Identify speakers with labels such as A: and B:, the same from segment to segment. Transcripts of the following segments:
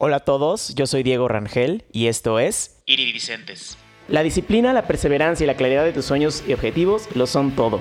A: Hola a todos, yo soy Diego Rangel y esto es
B: Iridicentes.
A: La disciplina, la perseverancia y la claridad de tus sueños y objetivos lo son todo.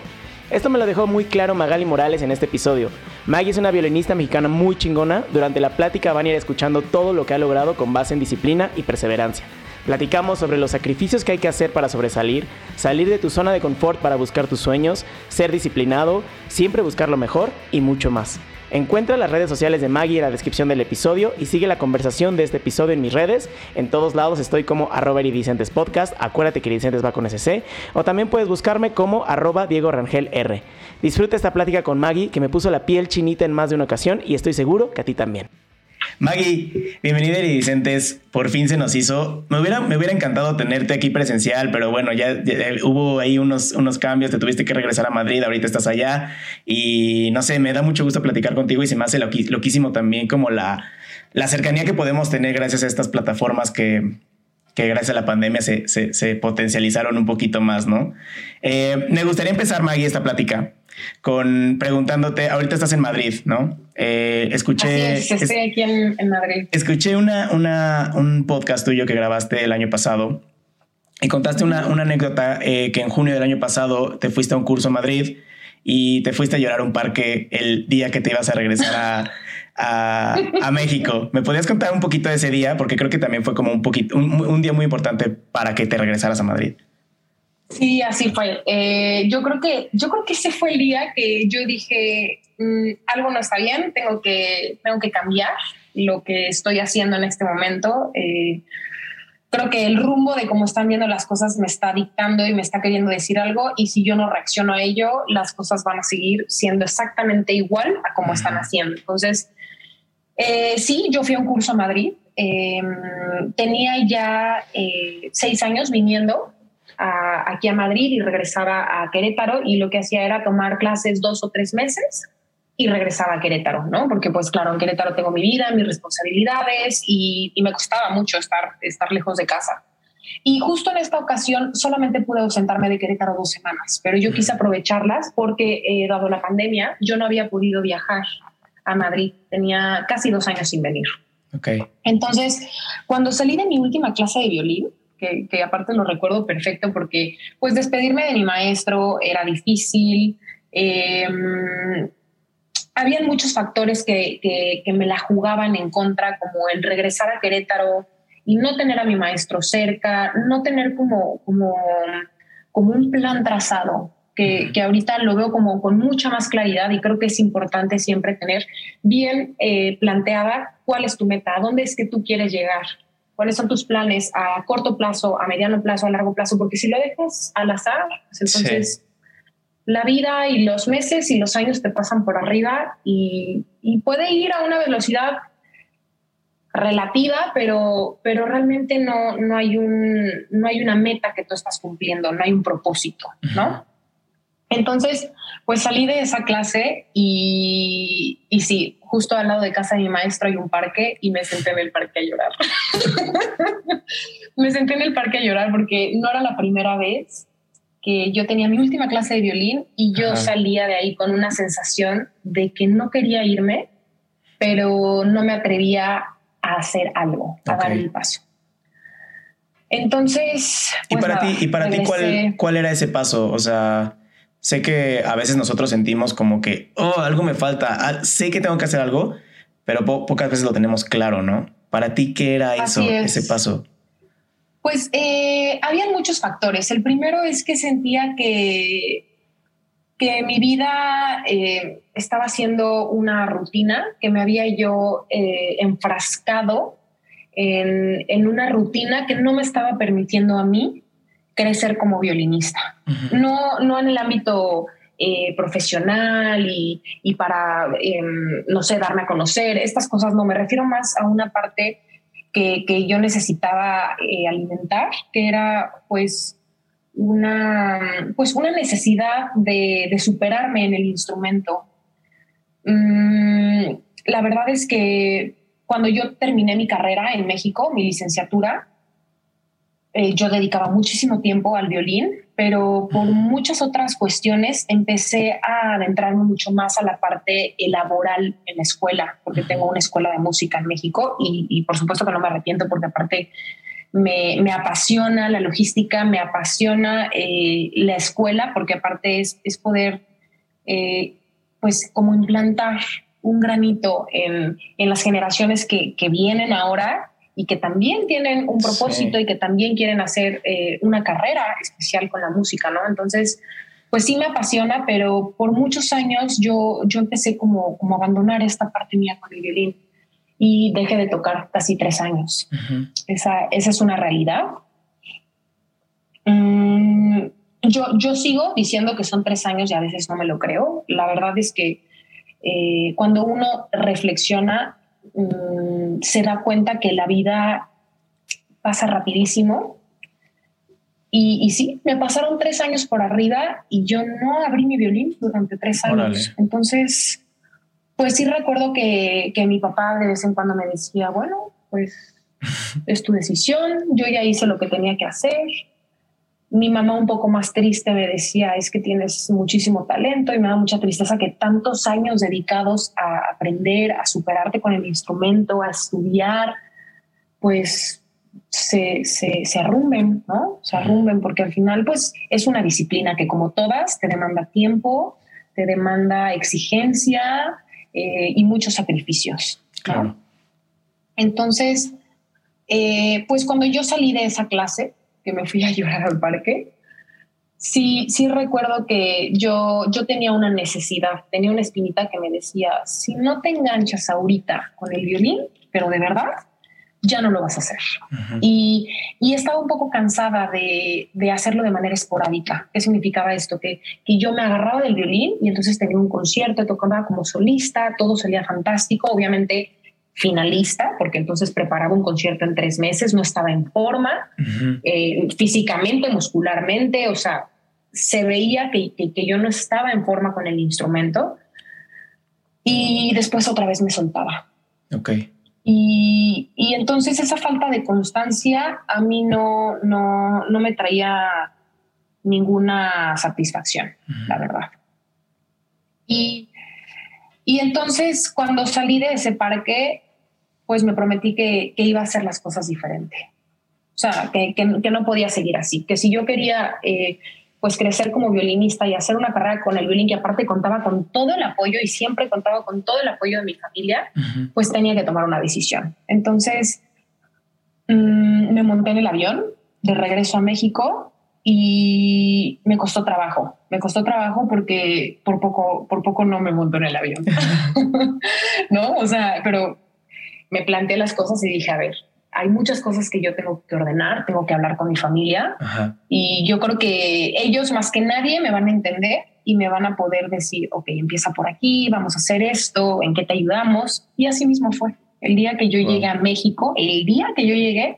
A: Esto me lo dejó muy claro Magali Morales en este episodio. Maggie es una violinista mexicana muy chingona. Durante la plática van a ir escuchando todo lo que ha logrado con base en disciplina y perseverancia. Platicamos sobre los sacrificios que hay que hacer para sobresalir, salir de tu zona de confort para buscar tus sueños, ser disciplinado, siempre buscar lo mejor y mucho más. Encuentra las redes sociales de Maggie en la descripción del episodio y sigue la conversación de este episodio en mis redes. En todos lados estoy como arroba iridicentes podcast, acuérdate que iridicentes va con SC, o también puedes buscarme como arroba Diego Rangel. Disfruta esta plática con Maggie que me puso la piel chinita en más de una ocasión y estoy seguro que a ti también. Maggie, bienvenida a Iridicentes. Por fin se nos hizo. Me hubiera, me hubiera encantado tenerte aquí presencial, pero bueno, ya, hubo ahí unos, unos cambios. Te tuviste que regresar a Madrid. Ahorita estás allá. Y no sé, me da mucho gusto platicar contigo y se me hace loquísimo también como la, la cercanía que podemos tener gracias a estas plataformas que, que gracias a la pandemia se, se, potencializaron un poquito más, ¿no? Eh, me gustaría empezar, Maggie, esta plática con preguntándote, ahorita estás en Madrid, ¿no?
C: Eh, escuché... estoy aquí en, Madrid.
A: Escuché una, una, un podcast tuyo que grabaste el año pasado y contaste una, una anécdota eh, que en junio del año pasado te fuiste a un curso a Madrid y te fuiste a llorar a un parque el día que te ibas a regresar a, a, México. ¿Me podías contar un poquito de ese día? Porque creo que también fue como un poquito, un, un día muy importante para que te regresaras a Madrid.
C: Sí, así fue. Eh, yo creo que yo creo que ese fue el día que yo dije mm, algo no está bien, tengo que tengo que cambiar lo que estoy haciendo en este momento. Eh, creo que el rumbo de cómo están viendo las cosas me está dictando y me está queriendo decir algo y si yo no reacciono a ello, las cosas van a seguir siendo exactamente igual a como están haciendo. Entonces, eh, sí, yo fui a un curso a Madrid. tenía ya seis años viniendo aquí a Madrid y regresaba a Querétaro y lo que hacía era tomar clases dos o tres meses y regresaba a Querétaro, ¿no? Porque pues claro, en Querétaro tengo mi vida, mis responsabilidades y, me costaba mucho estar, estar lejos de casa. Y justo en esta ocasión solamente pude ausentarme de Querétaro dos semanas, pero yo quise aprovecharlas porque, eh, dado la pandemia, yo no había podido viajar a Madrid. Tenía casi dos años sin venir.
A: Okay.
C: Entonces, cuando salí de mi última clase de violín, que, aparte lo recuerdo perfecto porque pues despedirme de mi maestro era difícil. Em, habían muchos factores que, que, me la jugaban en contra, como el regresar a Querétaro y no tener a mi maestro cerca, no tener como, como, como un plan trazado, que, que, ahorita lo veo como con mucha más claridad y creo que es importante siempre tener bien eh, planteada cuál es tu meta, a dónde es que tú quieres llegar cuáles son tus planes a corto plazo, a mediano plazo, a largo plazo, porque si lo dejas al azar, pues entonces la vida y los meses y los años te pasan por arriba y, puede ir a una velocidad relativa, pero, pero realmente no, no, hay un, no hay una meta que tú estás cumpliendo, no hay un propósito, ¿no? Entonces, pues salí de esa clase y, y sí, justo al lado de casa de mi maestro hay un parque y me senté en el parque a llorar. me senté en el parque a llorar porque no era la primera vez que yo tenía mi última clase de violín y yo salía de ahí con una sensación de que no quería irme, pero no me atrevía a hacer algo, a dar el paso. Entonces,
A: ¿y pues para ti, y para ti cuál, cuál era ese paso? O sea, Sé que a veces nosotros sentimos como que, oh, algo me falta, sé que tengo que hacer algo, pero pocas veces lo tenemos claro, ¿no? Para ti, ¿qué era eso, ese paso?
C: Pues eh, había muchos factores. El primero es que sentía que, que mi vida eh, estaba siendo una rutina, que me había yo eh, enfrascado en, en, una rutina que no me estaba permitiendo a mí crecer como violinista. no, no en el ámbito eh, profesional y, y para, em, no sé, darme a conocer. Estas cosas no, me refiero más a una parte que, que yo necesitaba eh, alimentar, que era pues una, pues una necesidad de, de superarme en el instrumento. Mm, la verdad es que cuando yo terminé mi carrera en México, mi licenciatura, eh, yo dedicaba muchísimo tiempo al violín pero por muchas otras cuestiones empecé a adentrarme mucho más a la parte laboral en la escuela, porque tengo una escuela de música en México y, por supuesto que no me arrepiento porque aparte me, me apasiona la logística, me apasiona eh, la escuela, porque aparte es, es poder, eh, pues, como implantar un granito en, en las generaciones que, que vienen ahora y que también tienen un propósito y que también quieren hacer eh, una carrera especial con la música, ¿no? Entonces, pues sí me apasiona, pero por muchos años yo, yo empecé como, como a abandonar esta parte mía con el violín y dejé de tocar casi tres años. esa, esa, es una realidad. Mm, yo, yo sigo diciendo que son tres años y a veces no me lo creo. La verdad es que eh, cuando uno reflexiona Mm, se da cuenta que la vida pasa rapidísimo. Y, y, sí, me pasaron tres años por arriba y yo no abrí mi violín durante tres años. Entonces, pues sí recuerdo que, que mi papá de vez en cuando me decía, bueno, pues es tu decisión, yo ya hice lo que tenía que hacer, mi mamá un poco más triste me decía, es que tienes muchísimo talento y me da mucha tristeza que tantos años dedicados a aprender, a superarte con el instrumento, a estudiar, pues se, se, se arrumben, ¿no? Se arrumben porque al final pues es una disciplina que como todas te demanda tiempo, te demanda exigencia eh, y muchos sacrificios. Claro. Entonces, eh, pues cuando yo salí de esa clase, que me fui a llorar al parque, sí, sí recuerdo que yo, yo tenía una necesidad, tenía una espinita que me decía, si no te enganchas ahorita con el violín, pero de verdad, ya no lo vas a hacer. y, y, estaba un poco cansada de, de, hacerlo de manera esporádica. ¿Qué significaba esto? Que, que yo me agarraba del violín y entonces tenía un concierto, tocaba como solista, todo salía fantástico. Obviamente finalista, porque entonces preparaba un concierto en tres meses, no estaba en forma, eh, físicamente, muscularmente, o sea, se veía que, que, yo no estaba en forma con el instrumento. Y después otra vez me soltaba.
D: Ok.
C: Y, y entonces esa falta de constancia a mí no, no, no me traía ninguna satisfacción, la verdad. Y, y entonces cuando salí de ese parque, pues me prometí que, iba a hacer las cosas diferente. O sea, que, que, no podía seguir así, que si yo quería eh, pues crecer como violinista y hacer una carrera con el violín, que aparte contaba con todo el apoyo y siempre contaba con todo el apoyo de mi familia, pues tenía que tomar una decisión. Entonces mm, me monté en el avión de regreso a México y me costó trabajo. Me costó trabajo porque por poco, por poco no me montó en el avión. no, o sea, pero me planteé las cosas y dije, a ver, hay muchas cosas que yo tengo que ordenar, tengo que hablar con mi familia y yo creo que ellos más que nadie me van a entender y me van a poder decir, ok, empieza por aquí, vamos a hacer esto, en qué te ayudamos. Y así mismo fue. El día que yo llegué a México, el día que yo llegué,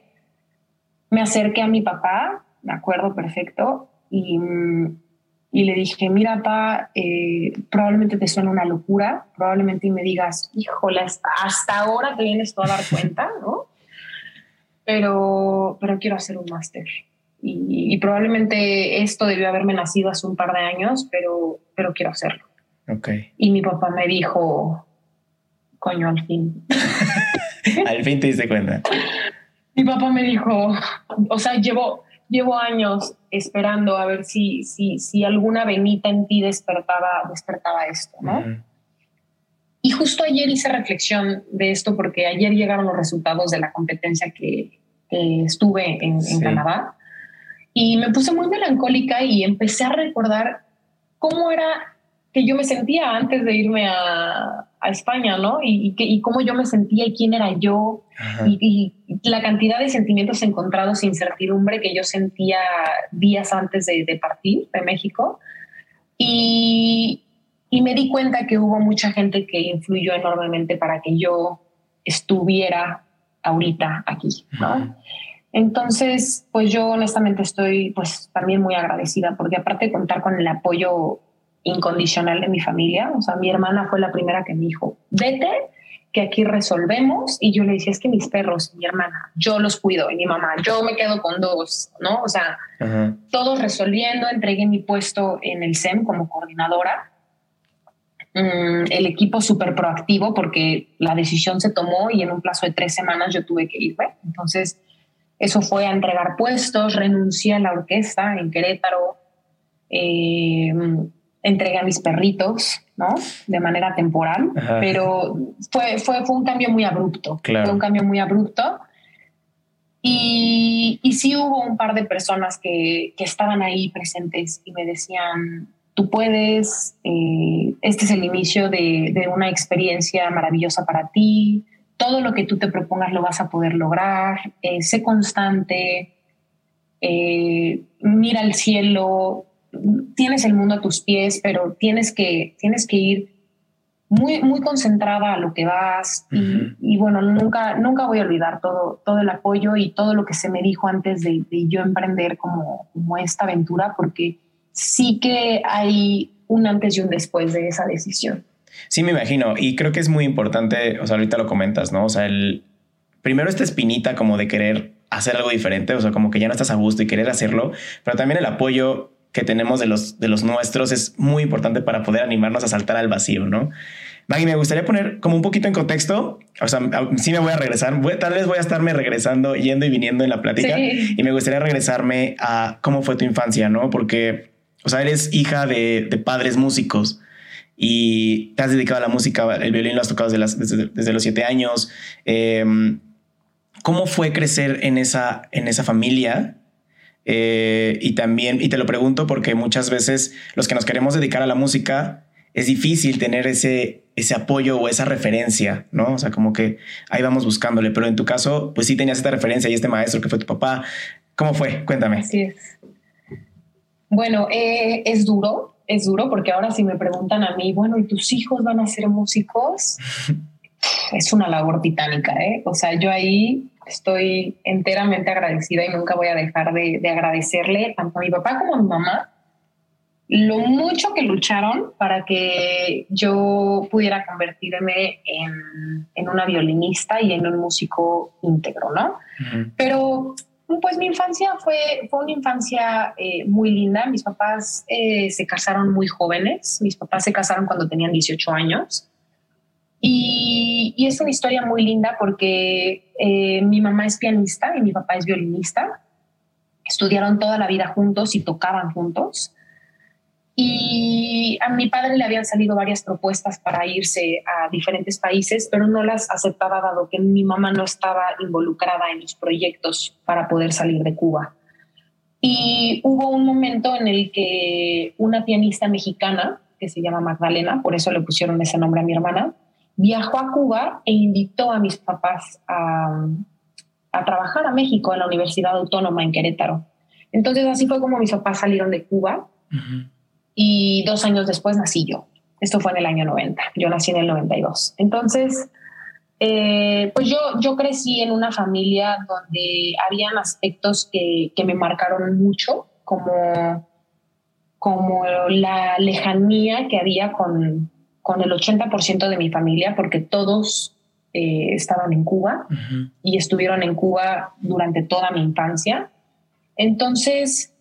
C: me acerqué a mi papá, me acuerdo perfecto, y mm, y le dije, mira, pa, eh, probablemente te suene una locura, probablemente me digas, híjole, hasta, ahora te vienes tú a dar cuenta, ¿no? Pero, pero quiero hacer un máster. Y, probablemente esto debió haberme nacido hace un par de años, pero, pero quiero hacerlo.
D: Okay.
C: Y mi papá me dijo, coño, al fin.
D: al fin te diste cuenta.
C: Mi papá me dijo, o sea, llevo, llevo años esperando a ver si, si, si alguna venita en ti despertaba, despertaba esto, ¿no? Y justo ayer hice reflexión de esto porque ayer llegaron los resultados de la competencia que, estuve en, en Canadá. Y me puse muy melancólica y empecé a recordar cómo era que yo me sentía antes de irme a, a España, ¿no? Y, y, cómo yo me sentía y quién era yo y, la cantidad de sentimientos encontrados, incertidumbre que yo sentía días antes de, de partir de México. Y, y me di cuenta que hubo mucha gente que influyó enormemente para que yo estuviera ahorita aquí, ¿no? Entonces, pues yo honestamente estoy pues también muy agradecida porque aparte de contar con el apoyo incondicional de mi familia. O sea, mi hermana fue la primera que me dijo, vete que aquí resolvemos. Y yo le decía, es que mis perros, mi hermana, yo los cuido y mi mamá, yo me quedo con dos, ¿no? O sea, todos resolviendo, entregué mi puesto en el SEM como coordinadora. Mm, el equipo súper proactivo porque la decisión se tomó y en un plazo de tres semanas yo tuve que irme. Entonces, eso fue a entregar puestos, renuncié a la orquesta en Querétaro, eh, entregué a mis perritos, ¿no? De manera temporal, pero fue, fue, fue un cambio muy abrupto. Fue un cambio muy abrupto. Y, y sí hubo un par de personas que, que, estaban ahí presentes y me decían, tú puedes, eh, este es el inicio de, de, una experiencia maravillosa para ti, todo lo que tú te propongas lo vas a poder lograr, eh, sé constante, eh, mira al cielo, tienes el mundo a tus pies, pero tienes que, tienes que ir muy, muy concentrada a lo que vas y, bueno, nunca, nunca voy a olvidar todo, todo el apoyo y todo lo que se me dijo antes de, yo emprender como, como esta aventura, porque sí que hay un antes y un después de esa decisión.
A: Sí, me imagino. Y creo que es muy importante, o sea, ahorita lo comentas, ¿no? O sea, el, primero esta espinita como de querer hacer algo diferente, o sea, como que ya no estás a gusto y querer hacerlo, pero también el apoyo que tenemos de los, de los nuestros es muy importante para poder animarnos a saltar al vacío, ¿no? Maggie, me gustaría poner como un poquito en contexto, o sea, sí me voy a regresar, tal vez voy a estarme regresando, yendo y viniendo en la plática, y me gustaría regresarme a cómo fue tu infancia, ¿no? Porque, o sea, eres hija de, de padres músicos y te has dedicado a la música, el violín lo has tocado desde, desde, los siete años. Em, ¿Cómo fue crecer en esa, en esa familia? Eh, y también, y te lo pregunto porque muchas veces los que nos queremos dedicar a la música, es difícil tener ese, ese apoyo o esa referencia, ¿no? O sea, como que ahí vamos buscándole, pero en tu caso, pues sí tenías esta referencia y este maestro que fue tu papá. ¿Cómo fue? Cuéntame.
C: Así es. Bueno, eh, es duro, es duro porque ahora si me preguntan a mí, bueno, ¿y tus hijos van a ser músicos? es una labor titánica, ¿eh? O sea, yo ahí estoy enteramente agradecida y nunca voy a dejar de, agradecerle tanto a mi papá como a mi mamá lo mucho que lucharon para que yo pudiera convertirme en, en una violinista y en un músico íntegro, ¿no? Pero pues mi infancia fue, fue una infancia eh, muy linda. Mis papás eh, se casaron muy jóvenes. Mis papás se casaron cuando tenían 18 años. Y, es una historia muy linda porque eh, mi mamá es pianista y mi papá es violinista. Estudiaron toda la vida juntos y tocaban juntos. Y a mi padre le habían salido varias propuestas para irse a diferentes países, pero no las aceptaba dado que mi mamá no estaba involucrada en los proyectos para poder salir de Cuba. Y hubo un momento en el que una pianista mexicana, que se llama Magdalena, por eso le pusieron ese nombre a mi hermana, viajó a Cuba e invitó a mis papás a, trabajar a México en la Universidad Autónoma en Querétaro. Entonces así fue como mis papás salieron de Cuba y dos años después nací yo. Esto fue en el año 90, yo nací en el 92. Entonces, eh, pues yo, yo crecí en una familia donde habían aspectos que, que me marcaron mucho, como, como la lejanía que había con, con el 80% de mi familia, porque todos eh, estaban en Cuba y estuvieron en Cuba durante toda mi infancia. Entonces,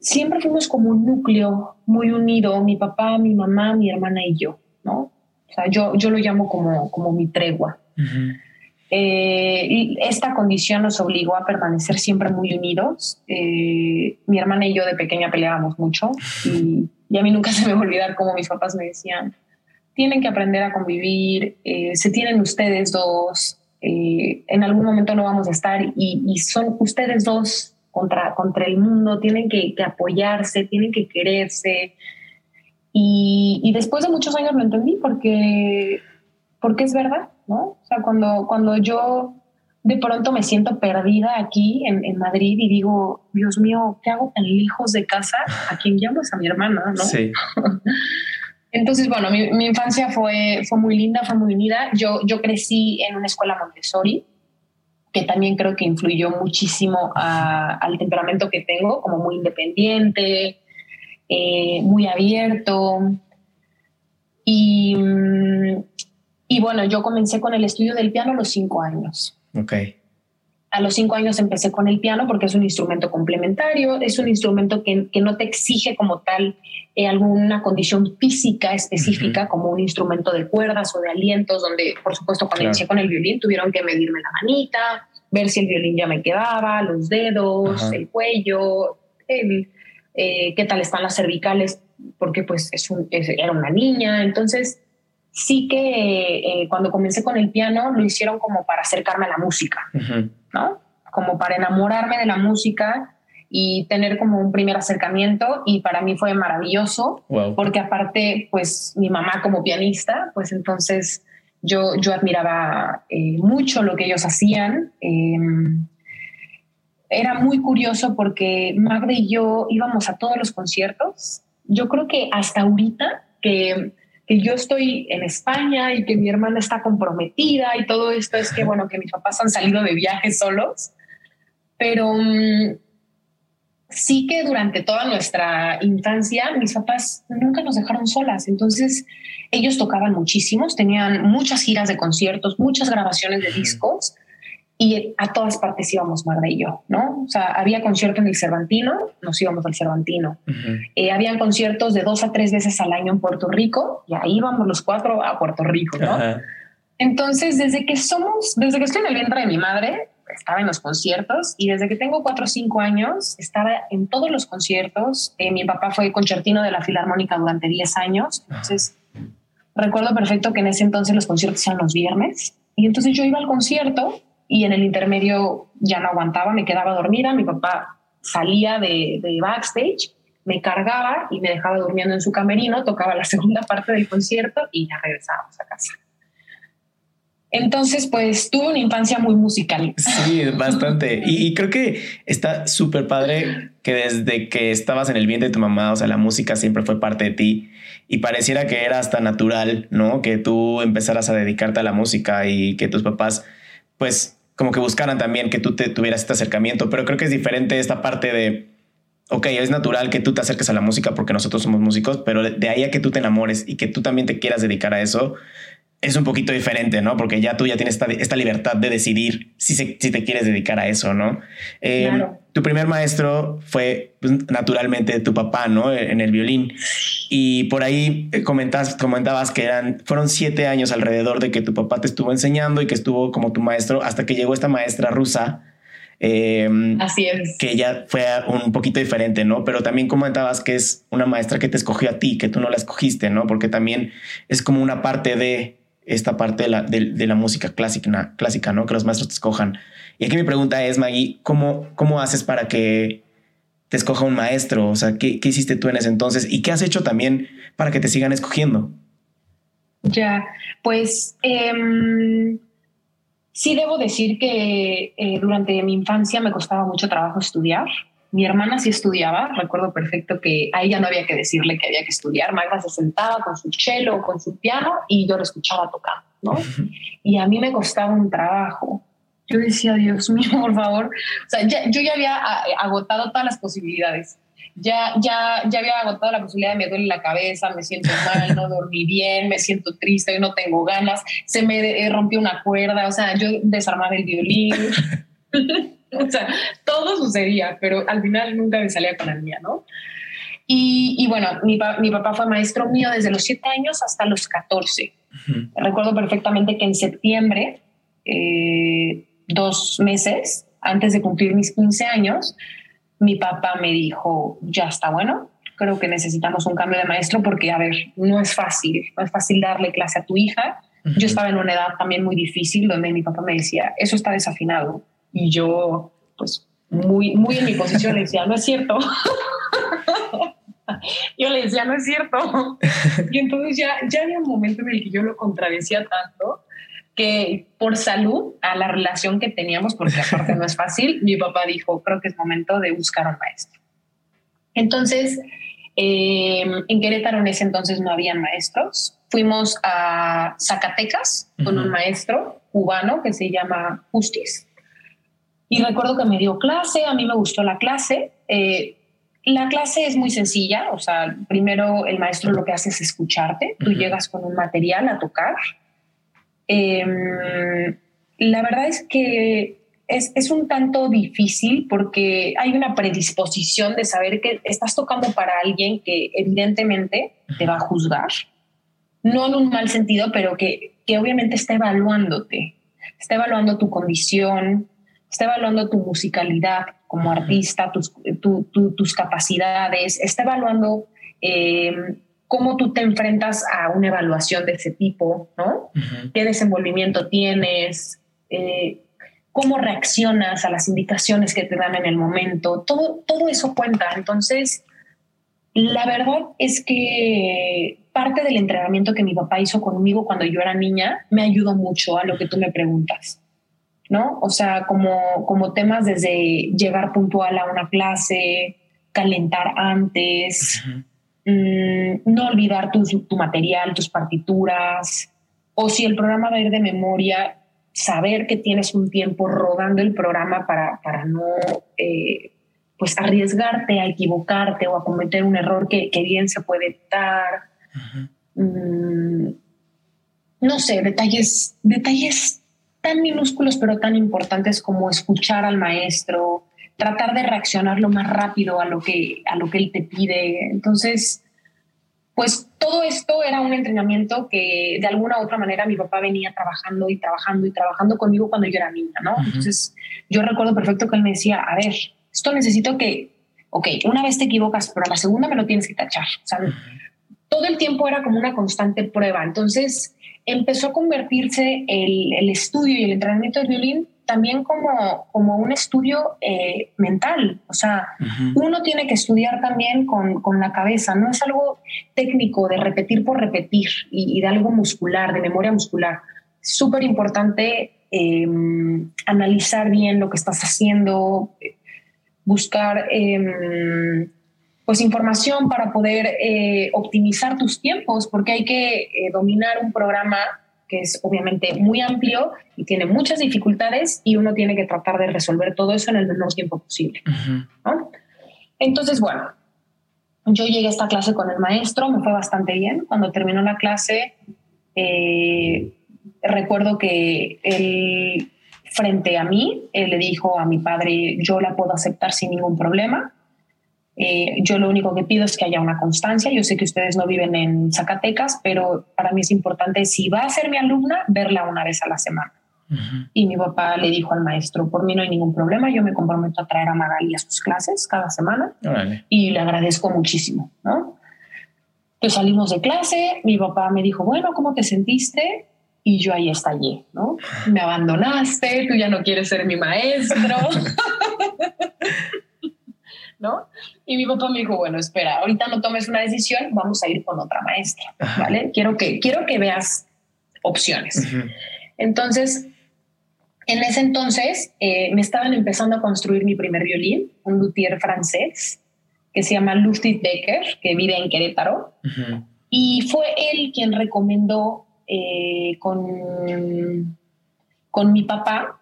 C: siempre fuimos como un núcleo muy unido, mi papá, mi mamá, mi hermana y yo, ¿no? O sea, yo, yo lo llamo como, como mi tregua. Eh, y esta condición nos obligó a permanecer siempre muy unidos. Eh, mi hermana y yo de pequeña peleábamos mucho y, y, a mí nunca se me va a olvidar cómo mis papás me decían, tienen que aprender a convivir, eh, se tienen ustedes dos, eh, en algún momento no vamos a estar y, son ustedes dos contra, contra el mundo, tienen que, apoyarse, tienen que quererse. Y, después de muchos años lo entendí porque, porque es verdad, ¿no? O sea, cuando, cuando yo de pronto me siento perdida aquí en, en, Madrid y digo, Dios mío, ¿qué hago tan lejos de casa? ¿A quién llamo? a mi hermana, ¿no? Sí. Entonces, bueno, mi, infancia fue, fue muy linda, fue muy unida. Yo, yo crecí en una escuela Montessori, que también creo que influyó muchísimo al temperamento que tengo, como muy independiente, eh, muy abierto. Y, Y bueno, yo comencé con el estudio del piano a los cinco años.
A: Ok.
C: A los cinco años empecé con el piano porque es un instrumento complementario, es un instrumento que, que no te exige como tal eh, alguna condición física específica, como un instrumento de cuerdas o de alientos, donde por supuesto cuando inicié con el violín tuvieron que medirme la manita, ver si el violín ya me quedaba, los dedos, el cuello, el, eh, qué tal están las cervicales, porque pues es un, era una niña, entonces sí que eh, cuando comencé con el piano lo hicieron como para acercarme a la música, ¿no? Como para enamorarme de la música y tener como un primer acercamiento y para mí fue maravilloso porque aparte pues mi mamá como pianista pues entonces yo, yo admiraba eh, mucho lo que ellos hacían. Em, era muy curioso porque Magda y yo íbamos a todos los conciertos. Yo creo que hasta ahorita que que yo estoy en España y que mi hermana está comprometida y todo esto es que, bueno, que mis papás han salido de viajes solos, pero mm, sí que durante toda nuestra infancia mis papás nunca nos dejaron solas, entonces ellos tocaban muchísimos, tenían muchas giras de conciertos, muchas grabaciones de discos y a todas partes íbamos Magda y yo, ¿no? O sea, había concierto en el Cervantino, nos íbamos al Cervantino. Eh, habían conciertos de dos a tres veces al año en Puerto Rico y ahí íbamos los cuatro a Puerto Rico, ¿no? Entonces, desde que somos, desde que estoy en el vientre de mi madre, estaba en los conciertos y desde que tengo cuatro o cinco años estaba en todos los conciertos. Eh, mi papá fue concertino de la Filarmónica durante diez años, entonces recuerdo perfecto que en ese entonces los conciertos eran los viernes y entonces yo iba al concierto y en el intermedio ya no aguantaba, me quedaba dormida, mi papá salía de, backstage, me cargaba y me dejaba durmiendo en su camerino, tocaba la segunda parte del concierto y ya regresábamos a casa. Entonces, pues tuve una infancia muy musical.
A: Sí, bastante. y, creo que está súper padre que desde que estabas en el vientre de tu mamá, o sea, la música siempre fue parte de ti y pareciera que era hasta natural, ¿no? Que tú empezaras a dedicarte a la música y que tus papás, pues, como que buscaran también que tú te tuvieras este acercamiento, pero creo que es diferente esta parte de, ok, es natural que tú te acerques a la música porque nosotros somos músicos, pero de ahí a que tú te enamores y que tú también te quieras dedicar a eso, es un poquito diferente, ¿no? Porque ya tú ya tienes esta, libertad de decidir si, si te quieres dedicar a eso, ¿no? Eh, tu primer maestro fue pues, naturalmente tu papá, ¿no? En el violín. Y por ahí eh, comentas, comentabas que eran, fueron siete años alrededor de que tu papá te estuvo enseñando y que estuvo como tu maestro hasta que llegó esta maestra rusa.
C: Em, Así es.
A: Que ya fue un poquito diferente, ¿no? Pero también comentabas que es una maestra que te escogió a ti, que tú no la escogiste, ¿no? Porque también es como una parte de esta parte de la, de, la música clásica, clásica, ¿no? Que los maestros te escojan. Y aquí mi pregunta es, Maggie, ¿cómo, cómo haces para que te escoja un maestro? O sea, ¿qué, ¿qué, hiciste tú en ese entonces? ¿Y qué has hecho también para que te sigan escogiendo?
C: Ya, pues em, sí debo decir que eh, durante mi infancia me costaba mucho trabajo estudiar. Mi hermana sí estudiaba, recuerdo perfecto que a ella no había que decirle que había que estudiar. Magda se sentaba con su cello o con su piano y yo lo escuchaba tocar, ¿no? Y a mí me costaba un trabajo. Yo decía, Dios mío, por favor. O sea, yo ya había agotado todas las posibilidades. Ya, ya, ya había agotado la posibilidad de me duele la cabeza, me siento mal, no dormí bien, me siento triste, no tengo ganas, se me rompió una cuerda, o sea, yo desarmaba el violín. o sea, todo sucedía, pero al final nunca me salía con la mía, ¿no? Y, bueno, mi, mi, papá fue maestro mío desde los siete años hasta los 14. Recuerdo perfectamente que en septiembre, eh, dos meses antes de cumplir mis 15 años, mi papá me dijo, ya está bueno, creo que necesitamos un cambio de maestro porque, a ver, no es fácil, no es fácil darle clase a tu hija. Yo estaba en una edad también muy difícil donde mi papá me decía, eso está desafinado, y yo, pues, muy, muy en mi posición le decía, no es cierto. yo le decía, no es cierto. Y entonces ya, ya había un momento en el que yo lo contradecía tanto que por salud a la relación que teníamos, porque aparte no es fácil, mi papá dijo, creo que es momento de buscar un maestro. Entonces, eh, en Querétaro en ese entonces no habían maestros. Fuimos a Zacatecas con un maestro cubano que se llama Justis. Y recuerdo que me dio clase, a mí me gustó la clase. Eh, la clase es muy sencilla, o sea, primero el maestro lo que hace es escucharte, tú llegas con un material a tocar. Em, la verdad es que es, es, un tanto difícil porque hay una predisposición de saber que estás tocando para alguien que evidentemente te va a juzgar, no en un mal sentido, pero que, que obviamente está evaluándote, está evaluando tu condición, está evaluando tu musicalidad como artista, tus, tus capacidades, está evaluando em, cómo tú te enfrentas a una evaluación de ese tipo, ¿no? ¿Qué desenvolvimiento tienes? Eh, ¿Cómo reaccionas a las indicaciones que te dan en el momento? Todo, todo eso cuenta. Entonces, la verdad es que parte del entrenamiento que mi papá hizo conmigo cuando yo era niña me ayudó mucho a lo que tú me preguntas. ¿No? O sea, como, como temas desde llegar puntual a una clase, calentar antes, Mm, no olvidar tu, tu, material, tus partituras, o si el programa va a ir de memoria, saber que tienes un tiempo rodando el programa para, para no eh, pues arriesgarte a equivocarte o a cometer un error que, que bien se puede evitar. Mm, no sé, detalles, detalles tan minúsculos pero tan importantes como escuchar al maestro, tratar de reaccionar lo más rápido a lo que, a lo que él te pide. Entonces, pues todo esto era un entrenamiento que de alguna u otra manera mi papá venía trabajando y trabajando y trabajando conmigo cuando yo era niña, ¿no? Entonces, yo recuerdo perfecto que él me decía, a ver, esto necesito que, ok, una vez te equivocas, pero la segunda me lo tienes que tachar. O sea, todo el tiempo era como una constante prueba. Entonces, empezó a convertirse el, el estudio y el entrenamiento de violín también como, como un estudio eh, mental. O sea, uno tiene que estudiar también con, con, la cabeza, no es algo técnico de repetir por repetir y, de algo muscular, de memoria muscular. Súper importante em, analizar bien lo que estás haciendo, buscar em, pues información para poder eh, optimizar tus tiempos, porque hay que eh, dominar un programa que es obviamente muy amplio y tiene muchas dificultades y uno tiene que tratar de resolver todo eso en el menor tiempo posible. Entonces, bueno, yo llegué a esta clase con el maestro, me fue bastante bien. Cuando terminó la clase, eh, recuerdo que él, frente a mí, él le dijo a mi padre, yo la puedo aceptar sin ningún problema. Eh, yo lo único que pido es que haya una constancia. Yo sé que ustedes no viven en Zacatecas, pero para mí es importante, si va a ser mi alumna, verla una vez a la semana. Y mi papá le dijo al maestro, por mí no hay ningún problema, yo me comprometo a traer a Magali a sus clases cada semana y le agradezco muchísimo, ¿no? Entonces salimos de clase, mi papá me dijo, bueno, ¿cómo te sentiste? Y yo ahí estallé, ¿no? Me abandonaste, tú ya no quieres ser mi maestro. ¿no? Y mi papá me dijo, bueno, espera, ahorita no tomes una decisión, vamos a ir con otra maestra, ¿vale? Quiero que, quiero que veas opciones. Entonces, en ese entonces eh, me estaban empezando a construir mi primer violín, un luthier francés que se llama Ludwig Becker, que vive en Querétaro. Y fue él quien recomendó eh, con, con mi papá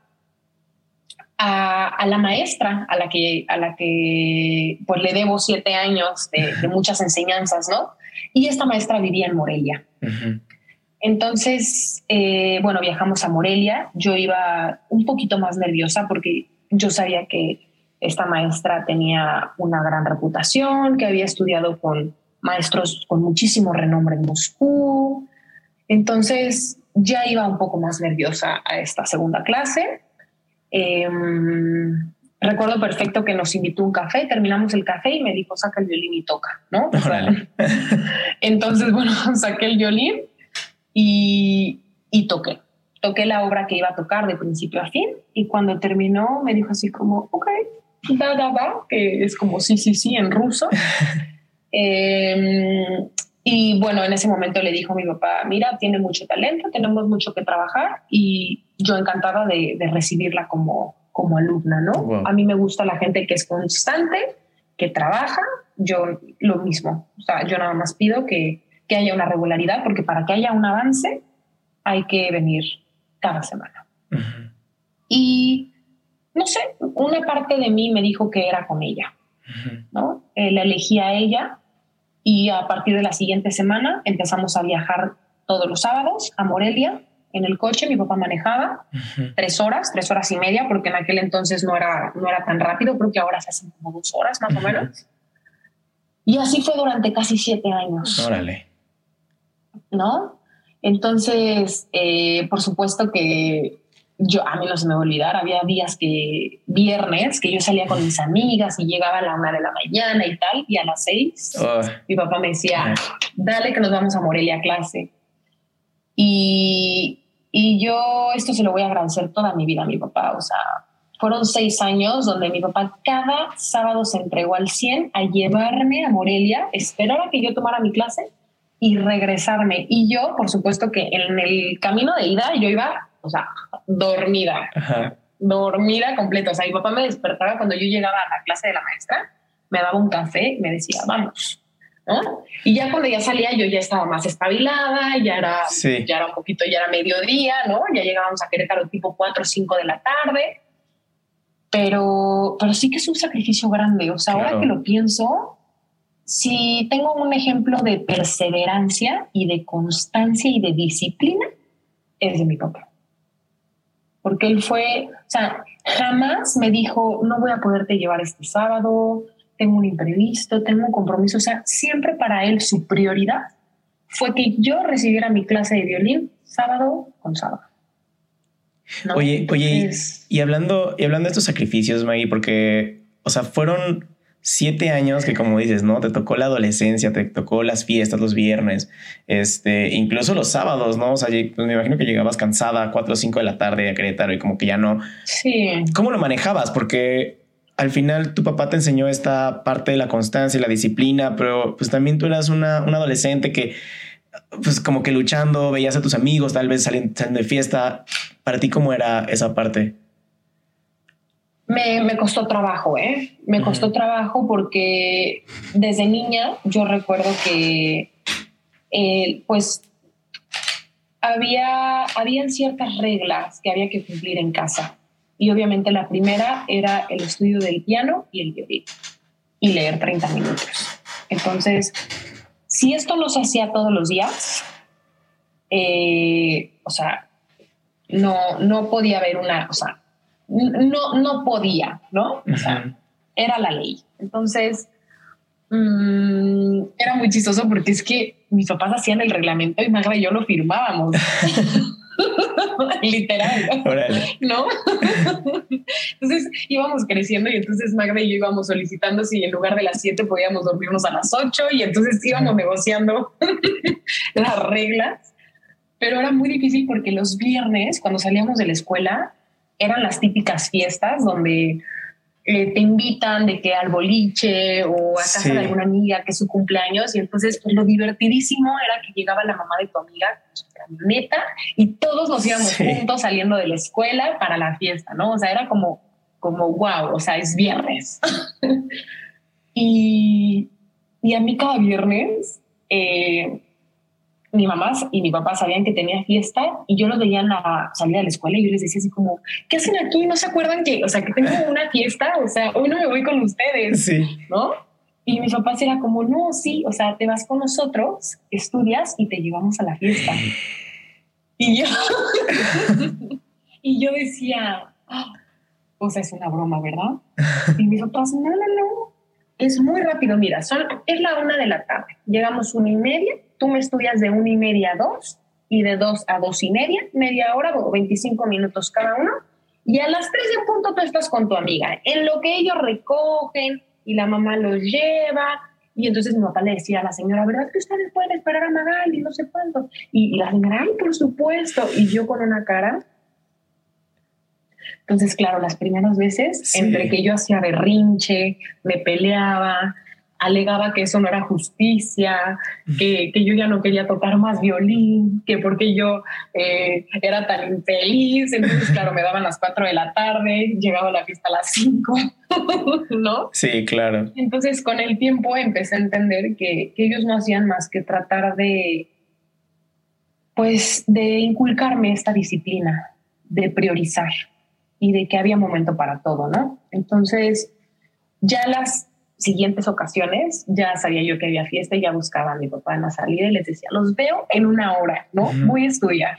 C: a, la maestra a la que, a la que pues le debo siete años de, muchas enseñanzas, ¿no? Y esta maestra vivía en Morelia. Entonces, eh, bueno, viajamos a Morelia. Yo iba un poquito más nerviosa porque yo sabía que esta maestra tenía una gran reputación, que había estudiado con maestros con muchísimo renombre en Moscú. Entonces, ya iba un poco más nerviosa a esta segunda clase Em, recuerdo perfecto que nos invitó un café, terminamos el café y me dijo, saca el violín y toca, ¿no? entonces, bueno, saqué el violín y, y toqué. Toqué la obra que iba a tocar de principio a fin y cuando terminó me dijo así como, ok, da, da, da, que es como sí, sí, sí en ruso. eh, y bueno, en ese momento le dijo a mi papá, mira, tiene mucho talento, tenemos mucho que trabajar y yo encantada de, recibirla como, como alumna, ¿no? A mí me gusta la gente que es constante, que trabaja, yo lo mismo, o sea, yo nada más pido que, que haya una regularidad, porque para que haya un avance hay que venir cada semana. Y no sé, una parte de mí me dijo que era con ella, ¿no? Eh, la elegí a ella y a partir de la siguiente semana empezamos a viajar todos los sábados a Morelia en el coche, mi papá manejaba tres horas, tres horas y media, porque en aquel entonces no era, no era tan rápido, creo que ahora se hacen como dos horas más o menos. Y así fue durante casi siete años.
A: Órale.
C: ¿No? Entonces, eh, por supuesto que yo, a mí no se me va a olvidar, había días que, viernes, que yo salía con mis amigas y llegaba a la una de la mañana y tal, y a las seis,
A: Oh,
C: mi papá me decía, dale que nos vamos a Morelia a clase. Y, y yo esto se lo voy a agradecer toda mi vida a mi papá, o sea, fueron seis años donde mi papá cada sábado se entregó al 100 a llevarme a Morelia, esperar a que yo tomara mi clase y regresarme. Y yo, por supuesto que en el camino de ida yo iba, o sea, dormida,
A: Ajá.
C: dormida completa. O sea, mi papá me despertaba cuando yo llegaba a la clase de la maestra, me daba un café me decía, vamos. ¿No? Y ya cuando ya salía yo ya estaba más espabilada, ya era,
A: Sí.
C: ya era un poquito, ya era mediodía, ¿no? Ya llegábamos a Querétaro tipo 4 o 5 de la tarde. Pero, pero sí que es un sacrificio grande. O sea,
A: Claro.
C: ahora que lo pienso, si tengo un ejemplo de perseverancia y de constancia y de disciplina, es de mi papá. Porque él fue, o sea, jamás me dijo, no voy a poderte llevar este sábado, tengo un imprevisto, tengo un compromiso. O sea, siempre para él su prioridad fue que yo recibiera mi clase de violín sábado con sábado. ¿No?
A: Oye, oye,
C: Entonces,
A: y hablando, y hablando de estos sacrificios, Maggie, porque, o sea, fueron siete años que, como dices, ¿no? Te tocó la adolescencia, te tocó las fiestas los viernes, este, incluso los sábados, ¿no? O sea, pues me imagino que llegabas cansada a 4 o 5 de la tarde a Querétaro y como que ya no.
C: Sí,
A: ¿Cómo lo manejabas? Porque al final tu papá te enseñó esta parte de la constancia y la disciplina, pero pues también tú eras una, una adolescente que, pues como que luchando, veías a tus amigos, tal vez saliendo, saliendo de fiesta. Para ti, ¿cómo era esa parte?
C: me, me costó trabajo, ¿eh? Me costó trabajo porque desde niña yo recuerdo que, eh, pues, había, habían ciertas reglas que había que cumplir en casa. Y obviamente la primera era el estudio del piano y el violín y leer 30 minutos. Entonces, si esto no se hacía todos los días, eh, o sea, no, no podía haber una, o sea, no, no podía, ¿no? O sea, era la ley. Entonces, mm, era muy chistoso porque es que mis papás hacían el reglamento y Magra y yo lo firmábamos. Literal. ¿no? entonces íbamos creciendo y entonces Magda y yo íbamos solicitando si en lugar de las 7 podíamos dormirnos a las 8 y entonces íbamos negociando las reglas. Pero era muy difícil porque los viernes, cuando salíamos de la escuela, eran las típicas fiestas donde eh, te invitan de que al boliche o a casa
A: Sí.
C: de alguna amiga que es su cumpleaños y entonces pues, lo divertidísimo era que llegaba la mamá de tu amiga con su camioneta y todos nos íbamos
A: Sí.
C: juntos saliendo de la escuela para la fiesta, ¿no? O sea, era como, como wow, o sea, es viernes. y, y a mí cada viernes eh, mi mamá y mi papá sabían que tenía fiesta y yo los veía en la salida de la escuela y yo les decía así como, ¿qué hacen aquí? ¿No se acuerdan que, o sea, que tengo una fiesta? O sea, hoy no me voy con ustedes,
A: Sí.
C: ¿no? Y mis papás era como, no, sí, o sea, te vas con nosotros, estudias y te llevamos a la fiesta. Y yo, y yo decía, "Ah, o sea, es una broma, ¿verdad? Y mis papás, no, no, no, es muy rápido, mira, son, es la una de la tarde, llegamos una y media, tú me estudias de una y media a dos, y de dos a dos y media, media hora o 25 minutos cada uno, y a las tres de punto tú estás con tu amiga, en lo que ellos recogen y la mamá los lleva, y entonces mi papá le decía a la señora, ¿verdad que ustedes pueden esperar a Magali? No sé cuánto. Y, y la señora, ay, por supuesto. Y yo con una cara. Entonces, claro, las primeras veces,
A: Sí.
C: entre que yo hacía berrinche, me peleaba, alegaba que eso no era justicia, que, que yo ya no quería tocar más violín, que porque yo eh, era tan infeliz. Entonces, claro, me daban las 4 de la tarde, llegaba a la fiesta a las 5, ¿no?
A: Sí, claro.
C: Entonces, con el tiempo empecé a entender que, que ellos no hacían más que tratar de, pues, de inculcarme esta disciplina, de priorizar y de que había momento para todo, ¿no? Entonces, ya las siguientes ocasiones, ya sabía yo que había fiesta y ya buscaba a mi papá en la salida y les decía, los veo en una hora, ¿no? Voy a estudiar.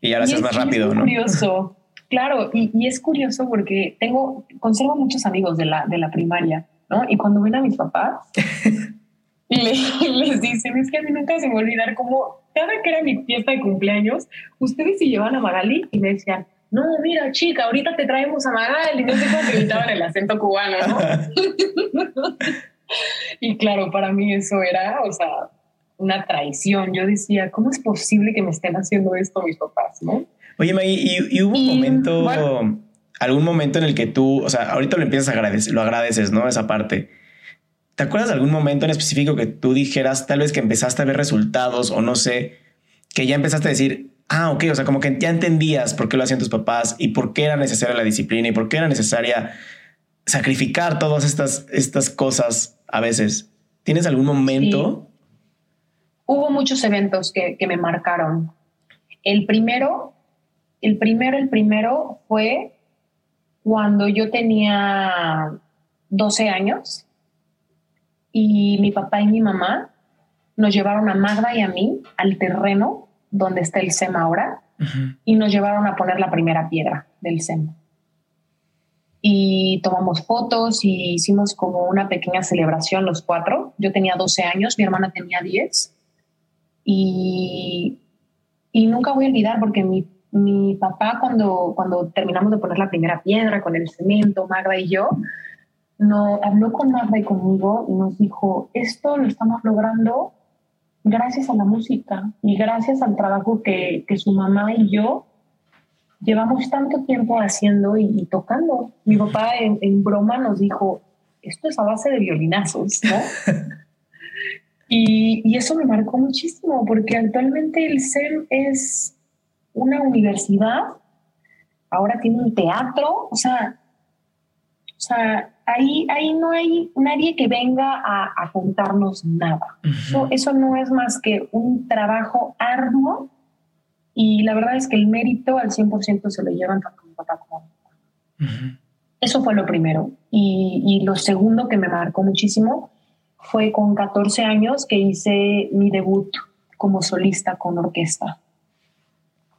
A: Y ahora es más rápido, ¿no?
C: Curioso. Claro, y, es curioso porque tengo, conservo muchos amigos de la, de la primaria, ¿no? Y cuando ven a mis papás, les, les dicen, es que a mí nunca se me va a olvidar cómo cada que era mi fiesta de cumpleaños, ustedes se llevan a Magali y me decían, no, mira, chica, ahorita te traemos a Magali, no sé cómo te el acento cubano, ¿no? y claro, para mí eso era, o sea, una traición. Yo decía, ¿cómo es posible que me estén haciendo esto mis papás, no?
A: Oye, Maggie, ¿y, hubo un momento, algún momento en el que tú, o sea, ahorita lo empiezas a agradecer, lo agradeces, ¿no? Esa parte. ¿Te acuerdas de algún momento en específico que tú dijeras, tal vez que empezaste a ver resultados o no sé, que ya empezaste a decir, ah, ok, o sea, como que ya entendías por qué lo hacían tus papás y por qué era necesaria la disciplina y por qué era necesaria sacrificar todas estas, estas cosas a veces? ¿Tienes algún momento?
C: Hubo muchos eventos que, que me marcaron. El primero el primero, el primero fue cuando yo tenía 12 años y mi papá y mi mamá nos llevaron a Magda y a mí al terreno donde está el SEM ahora y nos llevaron a poner la primera piedra del SEM. Y tomamos fotos y hicimos como una pequeña celebración los cuatro. Yo tenía 12 años, mi hermana tenía 10. Y, y nunca voy a olvidar porque mi mi papá cuando, cuando terminamos de poner la primera piedra con el cemento, Magda y yo, no, habló con Magda y conmigo y nos dijo, esto lo estamos logrando gracias a la música y gracias al trabajo que, que su mamá y yo llevamos tanto tiempo haciendo y, tocando. Mi papá en, en, broma nos dijo, esto es a base de violinazos, ¿no? y, y, eso me marcó muchísimo porque actualmente el SEM es una universidad, ahora tiene un teatro, o sea, o sea ahí, ahí no hay nadie que venga a, contarnos nada. eso, no es más que un trabajo arduo y la verdad es que el mérito al 100% se lo llevan tanto mi papá como mi Eso fue lo primero. Y, y lo segundo que me marcó muchísimo fue con 14 años que hice mi debut como solista con orquesta.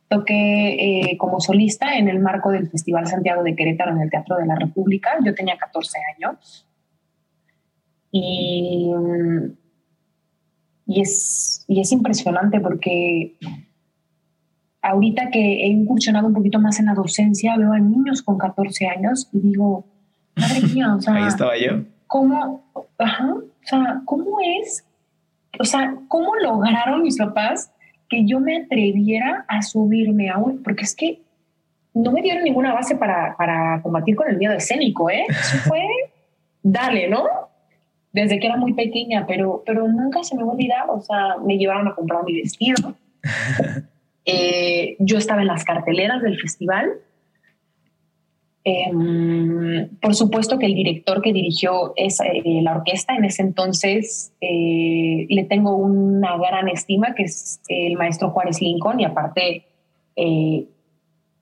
C: Toqué eh, como solista en el marco del Festival Santiago de Querétaro en el Teatro de la República. Yo tenía 14 años. Y, y, es, y es impresionante porque ahorita que he incursionado un poquito más en la docencia, veo a niños con 14 años y digo, madre mía, o sea...
A: Ahí estaba yo.
C: ¿Cómo, ajá, o sea, ¿cómo es? O sea, ¿cómo lograron mis papás que yo me atreviera a subirme a un, porque es que no me dieron ninguna base para, para combatir con el miedo escénico, ¿eh? Eso fue, dale, ¿no? Desde que era muy pequeña, pero, pero nunca se me olvidó, o sea, me llevaron a comprar mi vestido. Eh, yo estaba en las carteleras del festival Em, por supuesto que el director que dirigió eh, la orquesta en ese entonces eh, le tengo una gran estima, que es el maestro Juárez Lincoln, y aparte eh,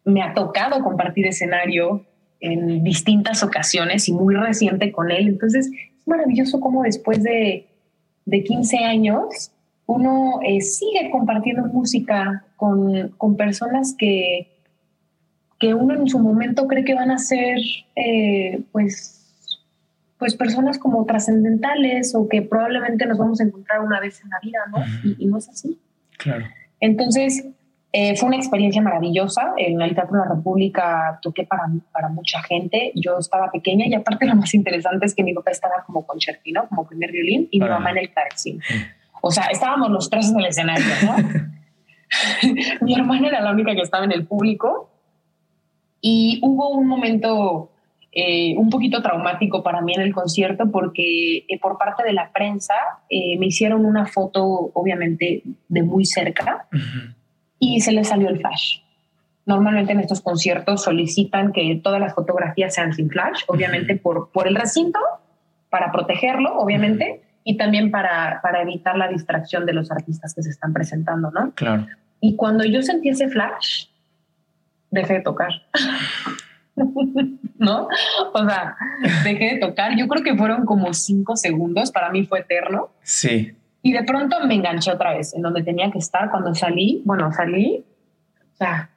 C: me ha tocado compartir escenario en distintas ocasiones y muy reciente con él. Entonces es maravilloso cómo después de, de 15 años uno sigue compartiendo música con, con personas que que uno en su momento cree que van a ser eh, pues, pues personas como trascendentales o que probablemente nos vamos a encontrar una vez en la vida, ¿no? y, no es así.
A: Claro.
C: Entonces, eh, fue una experiencia maravillosa. En el Teatro de la República toqué para, para mucha gente. Yo estaba pequeña y aparte lo más interesante es que mi papá estaba como concertino, como primer violín, y mi mamá en el clavecín. O sea, estábamos los tres en el escenario, ¿no? mi hermana era la única que estaba en el público y hubo un momento eh, un poquito traumático para mí en el concierto porque eh, por parte de la prensa eh, me hicieron una foto, obviamente, de muy cerca y se les salió el flash. Normalmente en estos conciertos solicitan que todas las fotografías sean sin flash, obviamente por, por el recinto, para protegerlo, obviamente, y también para, para evitar la distracción de los artistas que se están presentando, ¿no?
A: Claro.
C: Y cuando yo sentí ese flash, dejé de tocar. ¿No? O sea, dejé de tocar. Yo creo que fueron como cinco segundos. Para mí fue eterno.
A: Sí.
C: Y de pronto me enganché otra vez en donde tenía que estar. Cuando salí, bueno, salí, o sea,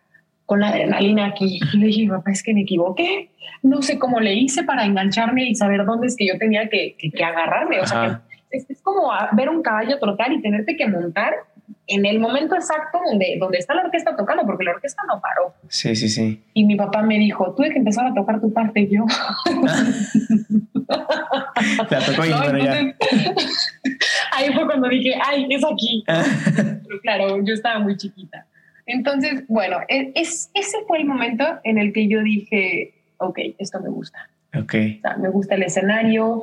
C: con la adrenalina aquí. Y le dije, papá, es que me equivoqué. No sé cómo le hice para engancharme y saber dónde es que yo tenía que, que, agarrarme. O sea, es, como ver un caballo trotar y tenerte que montar en el momento exacto donde, donde está la orquesta tocando, porque la orquesta no paró.
A: Sí, sí, sí.
C: Y mi papá me dijo, tuve que empezar a tocar tu parte y yo.
A: tocó y
C: Ahí fue cuando dije, ay, es aquí. Pero claro, yo estaba muy chiquita. Entonces, bueno, e, es, ese fue el momento en el que yo dije, ok, esto me gusta.
A: Ok.
C: me gusta el escenario,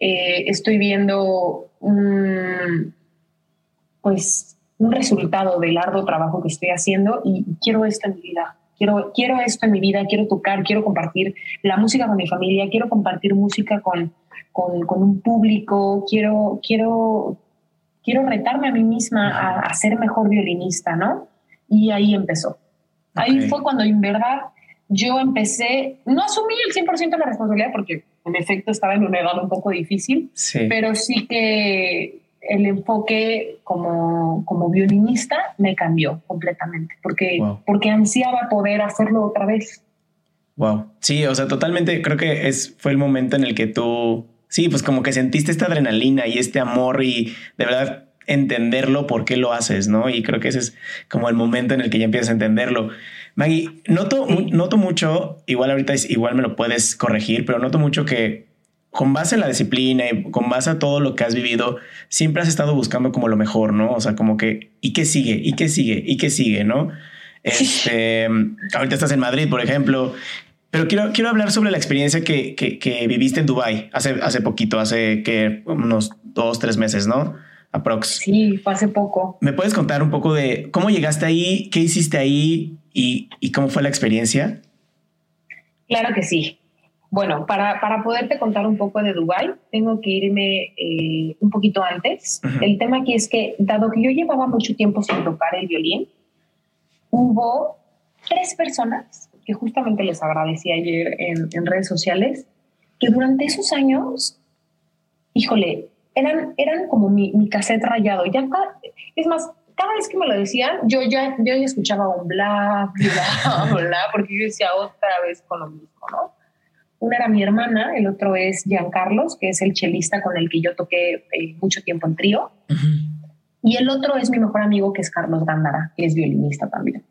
C: eh, estoy viendo un, pues, un resultado del arduo trabajo que estoy haciendo y quiero esto en mi vida. Quiero, quiero esto en mi vida, quiero tocar, quiero compartir la música con mi familia, quiero compartir música con, con, con un público, quiero, quiero, quiero retarme a mí misma a, a ser mejor violinista, ¿no? Y ahí empezó. Ahí fue cuando en verdad yo empecé, no asumí el 100% de la responsabilidad porque en efecto estaba en una edad un poco difícil, pero sí que el enfoque como, como violinista me cambió completamente porque, porque ansiaba poder hacerlo otra vez.
A: Wow. Sí, o sea, totalmente creo que es, fue el momento en el que tú, sí, pues como que sentiste esta adrenalina y este amor y de verdad entenderlo, por qué lo haces, ¿no? Y creo que ese es como el momento en el que ya empiezas a entenderlo. Maggie, noto, noto mucho, igual ahorita es, igual me lo puedes corregir, pero noto mucho que con base en la disciplina y con base a todo lo que has vivido, siempre has estado buscando como lo mejor, ¿no? O sea, como que, ¿y qué sigue? ¿Y qué sigue? ¿Y qué sigue? ¿No? Este, ahorita estás en Madrid, por ejemplo, pero quiero, quiero hablar sobre la experiencia que, que, que viviste en Dubai hace, hace poquito, hace que unos dos, tres meses, ¿no? aprox.
C: Sí, fue hace poco.
A: ¿Me puedes contar un poco de cómo llegaste ahí, qué hiciste ahí y, cómo fue la experiencia?
C: Claro que sí. Bueno, para, para poderte contar un poco de Dubai, tengo que irme eh, un poquito antes. El tema aquí es que, dado que yo llevaba mucho tiempo sin tocar el violín, hubo tres personas que justamente les agradecí ayer en, en redes sociales, que durante esos años, híjole, eran, eran como mi, mi cassette rayado. Ya es más, cada vez que me lo decían, yo ya, yo ya escuchaba un bla, bla, bla, porque yo decía otra vez con lo mismo, ¿no? Una era mi hermana, el otro es Giancarlos, que es el chelista con el que yo toqué eh, mucho tiempo en trío. Y el otro es mi mejor amigo, que es Carlos Gándara, que es violinista también.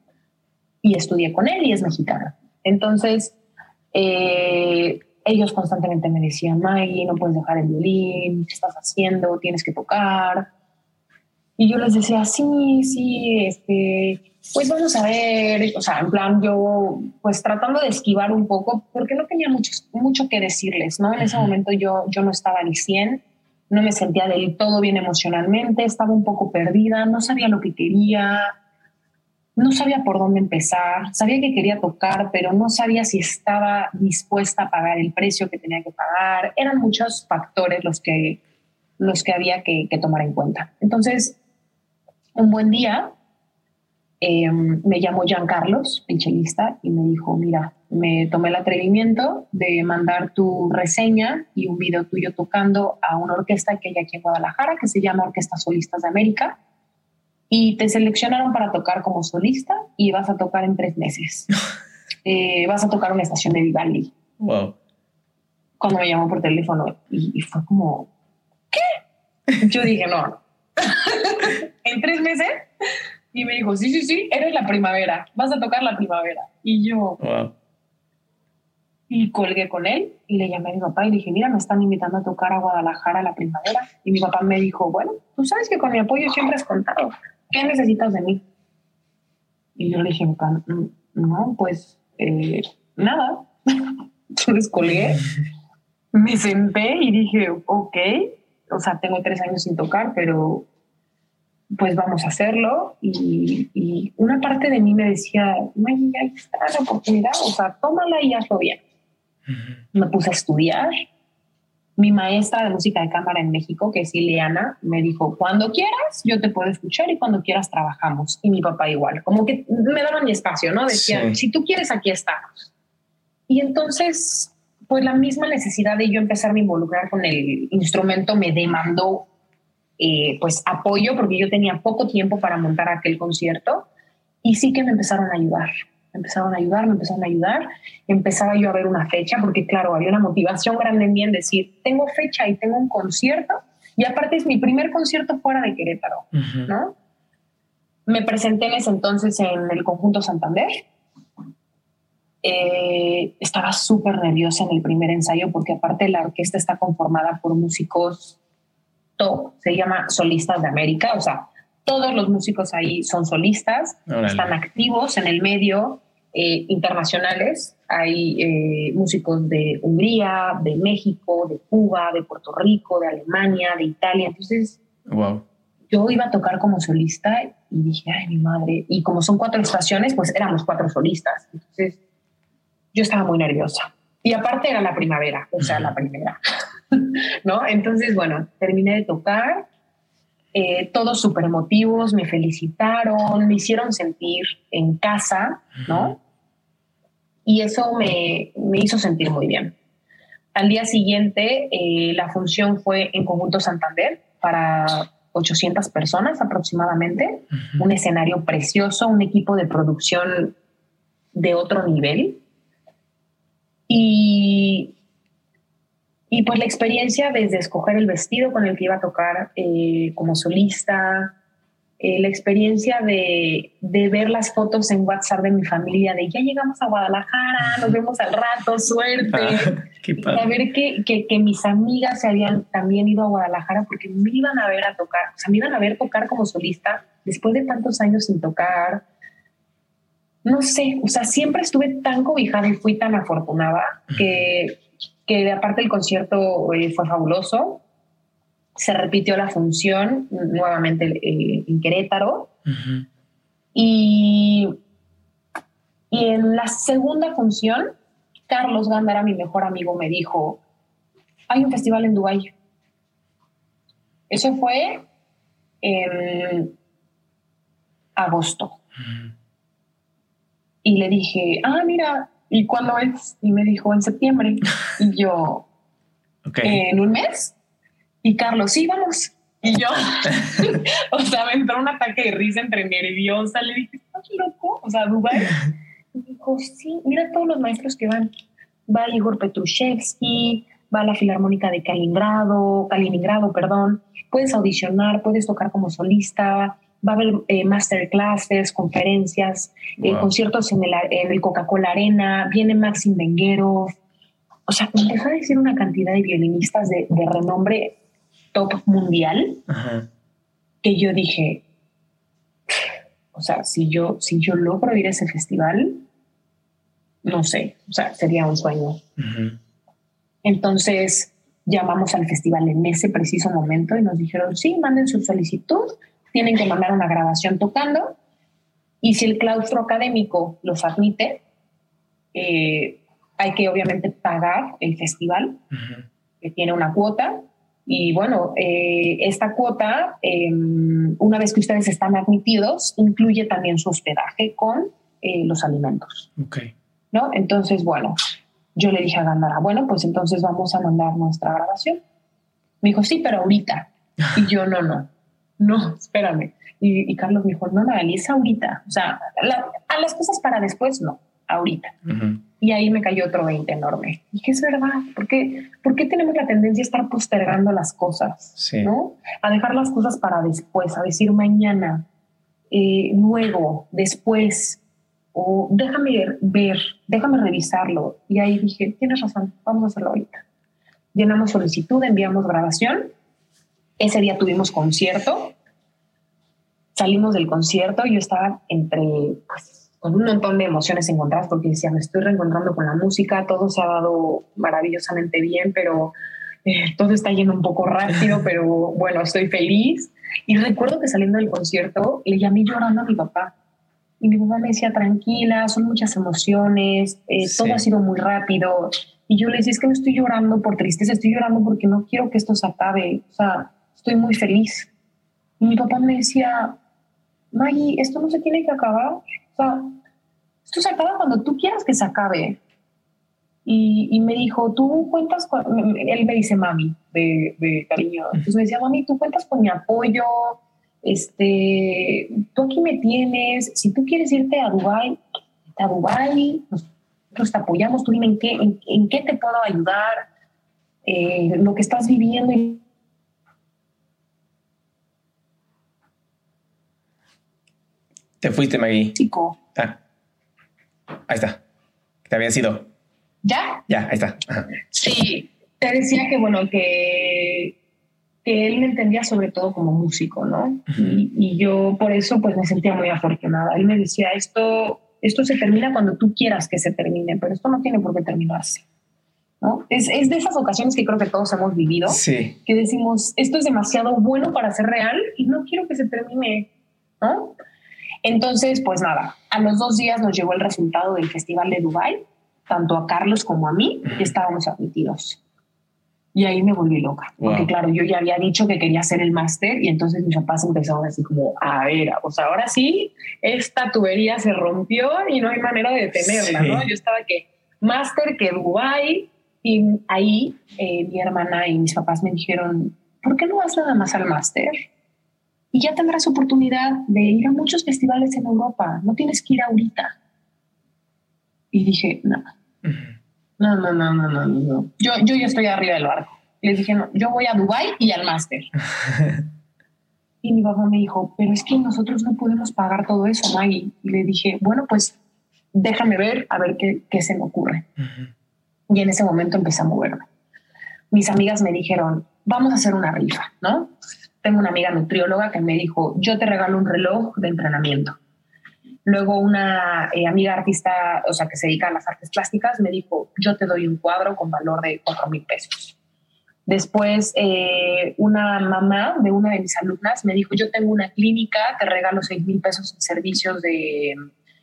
C: Y estudié con él y es mexicano. Entonces, eh, ellos constantemente me decían, Maggie, no puedes dejar el violín, ¿qué estás haciendo? Tienes que tocar. Y yo les decía, sí, sí, este, pues vamos a ver, o sea, en plan yo, pues tratando de esquivar un poco, porque no tenía mucho, mucho que decirles, ¿no? En ese momento yo, yo no estaba ni 100, no me sentía del todo bien emocionalmente, estaba un poco perdida, no sabía lo que quería, no sabía por dónde empezar, sabía que quería tocar, pero no sabía si estaba dispuesta a pagar el precio que tenía que pagar. Eran muchos factores los que, los que había que, tomar en cuenta. Entonces, un buen día em, me llamó Jean Carlos, el chelista, y me dijo, mira, me tomé el atrevimiento de mandar tu reseña y un video tuyo tocando a una orquesta que hay aquí en Guadalajara, que se llama Orquesta Solistas de América y te seleccionaron para tocar como solista y vas a tocar en tres meses. Eh, vas a tocar una estación de Vivaldi.
A: Wow.
C: Cuando me llamó por teléfono y, fue como, ¿qué? Yo dije, no. en tres meses. Y me dijo, sí, sí, sí, eres la primavera, vas a tocar la primavera. Y yo, wow. y colgué con él y le llamé a mi papá y le dije, mira, me están invitando a tocar a Guadalajara la primavera. Y mi papá me dijo, bueno, tú sabes que con mi apoyo siempre has contado. ¿qué necesitas de mí? Y yo le dije, no, pues eh, nada. yo descolgué, me senté y dije, ok, o sea, tengo tres años sin tocar, pero pues vamos a hacerlo. Y, una parte de mí me decía, ahí está la oportunidad, o sea, tómala y hazlo bien. Me puse a estudiar, mi maestra de música de cámara en México, que es Ileana, me dijo, cuando quieras, yo te puedo escuchar y cuando quieras trabajamos. Y mi papá igual, como que me daban mi espacio, ¿no? Decían, si tú quieres, aquí estamos. Y entonces, pues la misma necesidad de yo empezar a involucrar con el instrumento me demandó eh, pues apoyo porque yo tenía poco tiempo para montar aquel concierto y sí que me empezaron a ayudar. me empezaron a ayudar, me empezaron a ayudar. Empezaba yo a ver una fecha, porque claro, había una motivación grande en mí en decir, tengo fecha y tengo un concierto, y aparte es mi primer concierto fuera de Querétaro, ¿no? Me presenté en ese entonces en el conjunto Santander. Eh, estaba súper nerviosa en el primer ensayo porque aparte la orquesta está conformada por músicos top, se llama Solistas de América, o sea, todos los músicos ahí son solistas, están activos en el medio, eh, internacionales. Hay eh, músicos de Hungría, de México, de Cuba, de Puerto Rico, de Alemania, de Italia. Entonces,
A: wow.
C: yo iba a tocar como solista y dije, ay, mi madre. Y como son cuatro estaciones, pues éramos cuatro solistas. Entonces, yo estaba muy nerviosa. Y aparte era la primavera, o sea, la primera. ¿No? Entonces, bueno, terminé de tocar eh, todos súper emotivos, me felicitaron, me hicieron sentir en casa, ¿no? Y eso me, hizo sentir muy bien. Al día siguiente, eh, la función fue en Conjunto Santander para 800 personas aproximadamente, un escenario precioso, un equipo de producción de otro nivel. Y y pues la experiencia desde escoger el vestido con el que iba a tocar eh, como solista, eh, la experiencia de, de, ver las fotos en WhatsApp de mi familia, de ya llegamos a Guadalajara, nos vemos al rato, suerte. Ah, qué Saber que, que, que, mis amigas se habían también ido a Guadalajara porque me iban a ver a tocar, o sea, me iban a ver tocar como solista después de tantos años sin tocar. No sé, o sea, siempre estuve tan cobijada y fui tan afortunada que que aparte el concierto eh, fue fabuloso. Se repitió la función nuevamente eh, en Querétaro. y, y en la segunda función, Carlos Gándara, mi mejor amigo, me dijo, hay un festival en Dubái. Eso fue en agosto. Y le dije, ah, mira, ¿y cuándo es? Y me dijo, en septiembre. Y yo, ¿en un mes? Y Carlos, sí, vamos. Y yo, o sea, me entró un ataque de risa entre nerviosa. Le dije, ¿estás loco? O sea, Dubai. Y dijo, sí, mira todos los maestros que van. Va Igor Petrushevsky, va la Filarmónica de Kaliningrado, Kaliningrado, perdón. Puedes audicionar, puedes tocar como solista, va a haber eh, masterclasses, conferencias, eh, conciertos en el, Coca-Cola Arena, viene Maxim Benguero. O sea, empezó a decir una cantidad de violinistas de, renombre top mundial que yo dije, o sea, si yo, si yo logro ir a ese festival, no sé, o sea, sería un sueño. Entonces llamamos al festival en ese preciso momento y nos dijeron, sí, manden su solicitud tienen que mandar una grabación tocando y si el claustro académico los admite, eh, hay que obviamente pagar el festival, que tiene una cuota. Y bueno, eh, esta cuota, em, una vez que ustedes están admitidos, incluye también su hospedaje con eh, los alimentos.
A: Okay.
C: ¿No? Entonces, bueno, yo le dije a Gandara, bueno, pues entonces vamos a mandar nuestra grabación. Me dijo, sí, pero ahorita. Y yo, no, no no, espérame. Y, Carlos me dijo, no, Magali, es ahorita. O sea, a las cosas para después, no, ahorita. Y ahí me cayó otro 20 enorme. Y dije, es verdad, ¿por qué, ¿por qué tenemos la tendencia a estar postergando las cosas? ¿no? A dejar las cosas para después, a decir mañana, eh, luego, después, o déjame ver, déjame revisarlo. Y ahí dije, tienes razón, vamos a hacerlo ahorita. Llenamos solicitud, enviamos grabación ese día tuvimos concierto, salimos del concierto, yo estaba entre, pues, con un montón de emociones encontradas porque decía, me estoy reencontrando con la música, todo se ha dado maravillosamente bien, pero eh, todo está yendo un poco rápido, pero bueno, estoy feliz. Y recuerdo que saliendo del concierto le llamé llorando a mi papá. Y mi papá me decía, tranquila, son muchas emociones, eh, todo ha sido muy rápido. Y yo le decía, es que no estoy llorando por tristeza, estoy llorando porque no quiero que esto se acabe. O sea, estoy muy feliz. Y mi papá me decía, Maggie, esto no se tiene que acabar. O sea, esto se acaba cuando tú quieras que se acabe. Y, y me dijo, tú cuentas con, él me dice mami, de, de cariño. Entonces me decía, mami, tú cuentas con mi apoyo, este, tú aquí me tienes, si tú quieres irte a Dubai, a Dubái, nosotros te apoyamos, tú dime en qué, en, qué te puedo ayudar, eh, lo que estás viviendo.
A: Te fuiste, Maggie.
C: Chico.
A: Ah. Ahí está. Te había sido.
C: ¿Ya?
A: Ya, ahí está.
C: Sí, te decía que, bueno, que, que él me entendía sobre todo como músico, ¿no? y, y, yo por eso pues me sentía muy afortunada. Él me decía, esto esto se termina cuando tú quieras que se termine, pero esto no tiene por qué terminarse. ¿no? Es, es de esas ocasiones que creo que todos hemos vivido,
A: sí.
C: que decimos, esto es demasiado bueno para ser real y no quiero que se termine. ¿no? Entonces, pues nada, a los dos días nos llegó el resultado del Festival de Dubai, tanto a Carlos como a mí, y estábamos admitidos. Y ahí me volví loca, porque claro, yo ya había dicho que quería hacer el máster y entonces mis papás empezaron así como, a ver, pues ahora sí, esta tubería se rompió y no hay manera de detenerla, ¿no? Yo estaba que máster, que Dubai, y ahí eh, mi hermana y mis papás me dijeron, ¿por qué no vas nada más al máster? Y ya tendrás oportunidad de ir a muchos festivales en Europa, no tienes que ir ahorita. Y dije, no. No, no, no, no, no, no. Yo, yo ya estoy arriba del barco. Les dije, no, yo voy a Dubai y al máster. y mi papá me dijo, pero es que nosotros no podemos pagar todo eso, Maggie. Y le dije, bueno, pues déjame ver, a ver qué, qué se me ocurre. Y en ese momento empecé a moverme. Mis amigas me dijeron, vamos a hacer una rifa, ¿no? Tengo una amiga nutrióloga que me dijo, yo te regalo un reloj de entrenamiento. Luego una eh, amiga artista, o sea, que se dedica a las artes plásticas, me dijo, yo te doy un cuadro con valor de cuatro mil pesos. Después, eh, una mamá de una de mis alumnas me dijo, yo tengo una clínica, te regalo seis mil pesos en servicios de,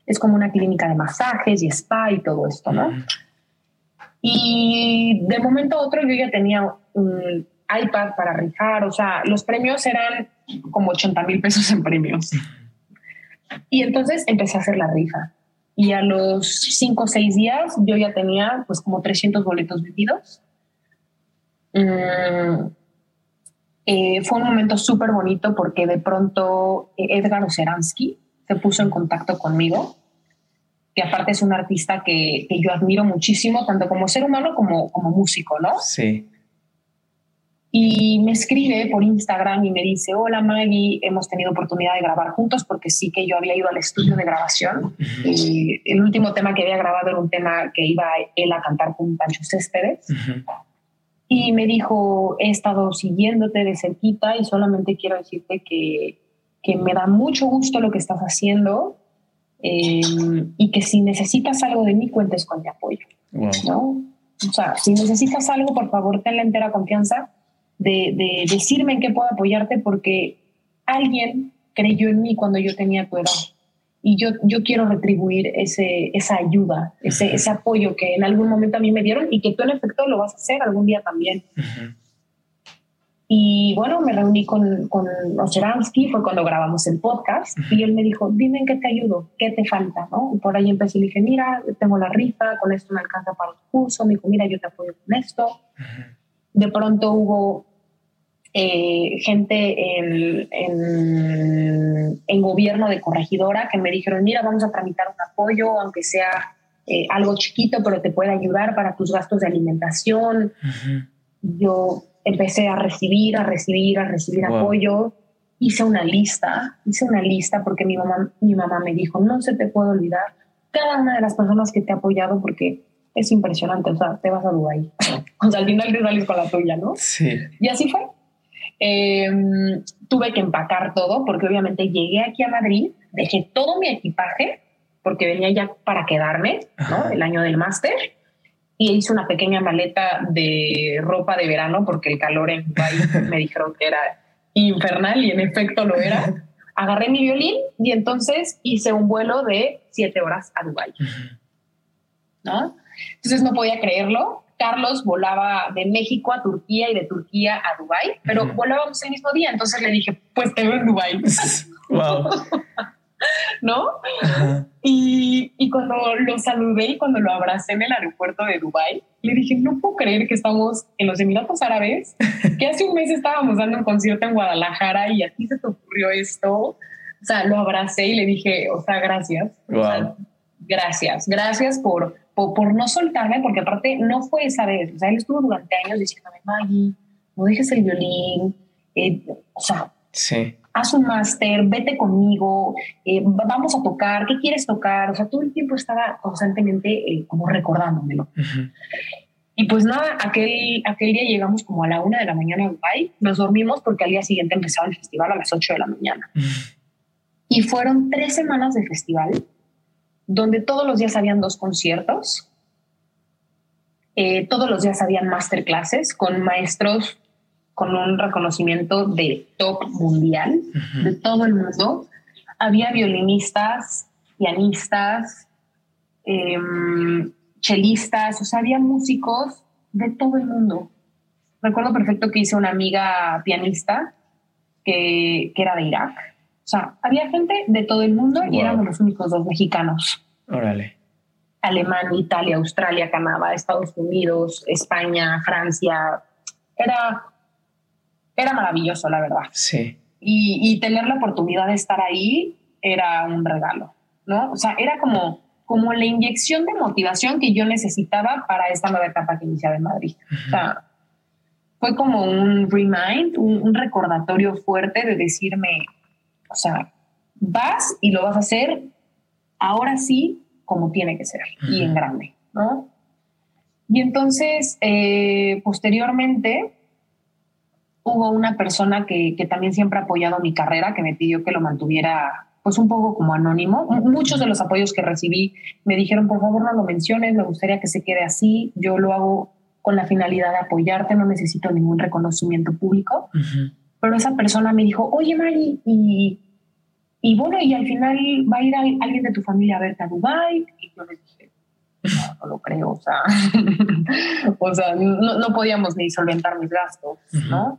C: es como una clínica de masajes y spa y todo esto, ¿no? Y de momento a otro yo ya tenía un iPad para rifar, o sea, los premios eran como 80 mil pesos en premios. Y entonces empecé a hacer la rifa. Y a los cinco o seis días yo ya tenía pues como 300 boletos vendidos. Mm, eh, fue un momento súper bonito porque de pronto eh, Edgar Oceransky se puso en contacto conmigo, que aparte es un artista que, que, yo admiro muchísimo, tanto como ser humano como, como músico, ¿no?
A: Sí
C: y me escribe por Instagram y me dice, hola Maggie, hemos tenido oportunidad de grabar juntos porque sí que yo había ido al estudio de grabación y el último tema que había grabado era un tema que iba él a cantar con Pancho Céspedes. Y me dijo, he estado siguiéndote de cerquita y solamente quiero decirte que, que me da mucho gusto lo que estás haciendo eh, y que si necesitas algo de mí, cuentes con mi apoyo. ¿no? O sea, si necesitas algo, por favor, ten la entera confianza de, decirme en qué puedo apoyarte porque alguien creyó en mí cuando yo tenía tu edad. Y yo, yo quiero retribuir ese, esa ayuda, ese, ese apoyo que en algún momento a mí me dieron y que tú en efecto lo vas a hacer algún día también. Y bueno, me reuní con, con fue cuando grabamos el podcast, y él me dijo, dime en qué te ayudo, qué te falta, ¿no? Y por ahí empecé y le dije, mira, tengo la rifa, con esto me alcanza para el curso, me dijo, mira, yo te apoyo con esto. De pronto hubo eh, gente en, en, gobierno de corregidora que me dijeron, mira, vamos a tramitar un apoyo, aunque sea eh, algo chiquito, pero te puede ayudar para tus gastos de alimentación. Yo empecé a recibir, a recibir, a recibir apoyo. Hice una lista, hice una lista porque mi mamá, mi mamá me dijo, no se te puede olvidar cada una de las personas que te ha apoyado porque es impresionante, o sea, te vas a Dubái. o sea, al final te sales con la tuya, ¿no?
A: Sí.
C: Y así fue. Em, tuve que empacar todo porque obviamente llegué aquí a Madrid, dejé todo mi equipaje porque venía ya para quedarme, ¿no? El año del máster y hice una pequeña maleta de ropa de verano porque el calor en Dubái me dijeron que era infernal y en efecto lo era. Agarré mi violín y entonces hice un vuelo de siete horas a Dubái. ¿No? Entonces no podía creerlo. Carlos volaba de México a Turquía y de Turquía a Dubái, pero volábamos el mismo día, entonces le dije, pues te veo en Dubái.
A: wow.
C: ¿No? Y, y, cuando lo saludé y cuando lo abracé en el aeropuerto de Dubái, le dije, no puedo creer que estamos en los Emiratos Árabes, que hace un mes estábamos dando un concierto en Guadalajara y a ti se te ocurrió esto. O sea, lo abracé y le dije, o sea, gracias.
A: Wow
C: gracias, gracias por, por, no soltarme, porque aparte no fue esa vez, o sea, él estuvo durante años diciéndome, Maggie, no dejes el violín, eh, o sea,
A: sí.
C: haz un máster, vete conmigo, eh, vamos a tocar, ¿qué quieres tocar? O sea, todo el tiempo estaba constantemente eh, como recordándomelo. Y pues nada, aquel, aquel día llegamos como a la una de la mañana a Dubai, nos dormimos porque al día siguiente empezaba el festival a las ocho de la mañana. Y fueron tres semanas de festival donde todos los días habían dos conciertos, eh, todos los días habían masterclasses con maestros con un reconocimiento de top mundial de todo el mundo. Había violinistas, pianistas, em, chelistas, o sea, había músicos de todo el mundo. Recuerdo perfecto que hice una amiga pianista que, que era de Irak. O sea, había gente de todo el mundo y éramos los únicos dos mexicanos.
A: Órale.
C: Alemania, Italia, Australia, Canadá, Estados Unidos, España, Francia. Era, era maravilloso, la verdad.
A: Sí.
C: Y, y, tener la oportunidad de estar ahí era un regalo, ¿no? O sea, era como, como la inyección de motivación que yo necesitaba para esta nueva etapa que iniciaba en Madrid. O sea, fue como un remind, un, un recordatorio fuerte de decirme, o sea, vas y lo vas a hacer ahora sí como tiene que ser y en grande, ¿no? Y entonces, eh, posteriormente, hubo una persona que, que, también siempre ha apoyado mi carrera, que me pidió que lo mantuviera pues un poco como anónimo. Muchos de los apoyos que recibí me dijeron, por favor no lo menciones, me gustaría que se quede así, yo lo hago con la finalidad de apoyarte, no necesito ningún reconocimiento público. Pero esa persona me dijo, oye Mari, y y bueno, y al final va a ir alguien de tu familia a verte a Dubai y yo le dije, no, no lo creo, o sea, o sea no, no, podíamos ni solventar mis gastos, ¿no?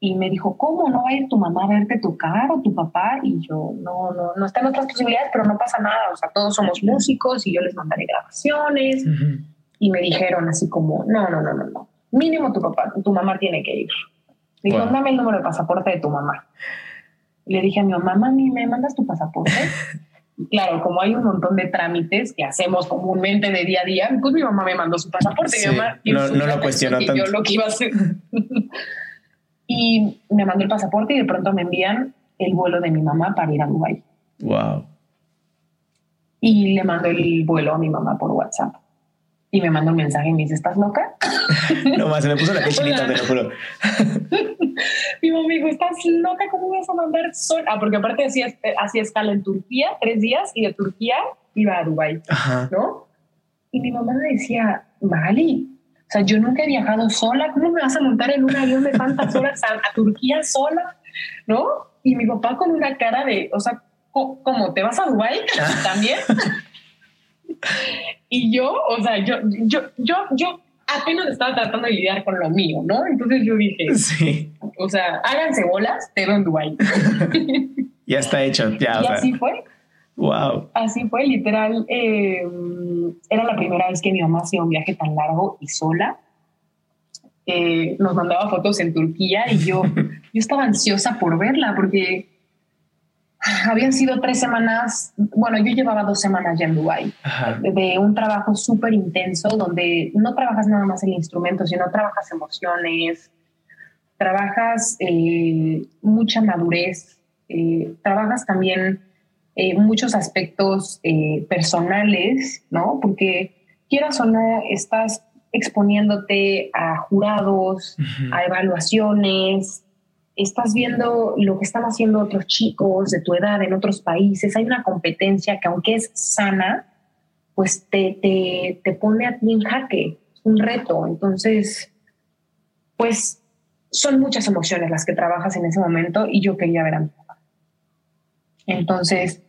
C: Y me dijo, ¿cómo no va a ir tu mamá a verte tocar o tu papá? Y yo, no, no, no están otras posibilidades, pero no pasa nada, o sea, todos somos músicos y yo les mandaré grabaciones. Y me dijeron así como, no, no, no, no, no, mínimo tu papá, tu mamá tiene que ir. Dijo, dame el número de pasaporte de tu mamá le dije a mi mamá, mami, ¿me mandas tu pasaporte? claro, como hay un montón de trámites que hacemos comúnmente de día a día, pues mi mamá me mandó su pasaporte. mi mamá,
A: no, no lo cuestionó tanto.
C: Yo lo que iba a hacer. y me mandó el pasaporte y de pronto me envían el vuelo de mi mamá para ir a Dubái.
A: Wow.
C: Y le mando el vuelo a mi mamá por WhatsApp y me manda un mensaje y me dice, ¿estás loca?
A: no más, se me puso la chinita, te lo juro.
C: Mi mamá me dijo, ¿estás loca? ¿Cómo vas a mandar sol? Ah, porque aparte hacía, hacía escala en Turquía, tres días, y de Turquía iba a Dubái, ¿no? Y mi mamá me decía, Mali, o sea, yo nunca he viajado sola, ¿cómo me vas a montar en un avión de tantas horas a, Turquía sola? ¿No? Y mi papá con una cara de, o sea, ¿cómo? ¿Te vas a Dubái también? Y yo, o sea, yo, yo, yo, yo apenas estaba tratando de lidiar con lo mío, ¿no? Entonces yo dije, sí. o sea, háganse bolas, te veo en Dubai.
A: ya está hecho, ya.
C: Y así fue.
A: Wow.
C: Así fue, literal. Eh, era la primera vez que mi mamá hacía un viaje tan largo y sola. Eh, nos mandaba fotos en Turquía y yo, yo estaba ansiosa por verla porque habían sido tres semanas, bueno, yo llevaba dos semanas ya en Dubái, de un trabajo súper intenso donde no trabajas nada más el instrumento, sino trabajas emociones, trabajas eh, mucha madurez, eh, trabajas también eh, muchos aspectos personales, ¿no? Porque quieras o no, estás exponiéndote a jurados, a evaluaciones, estás viendo lo que están haciendo otros chicos de tu edad en otros países, hay una competencia que aunque es sana, pues te, te, te pone a ti en jaque, un reto. Entonces, pues son muchas emociones las que trabajas en ese momento y yo quería ver a mi papá. Entonces,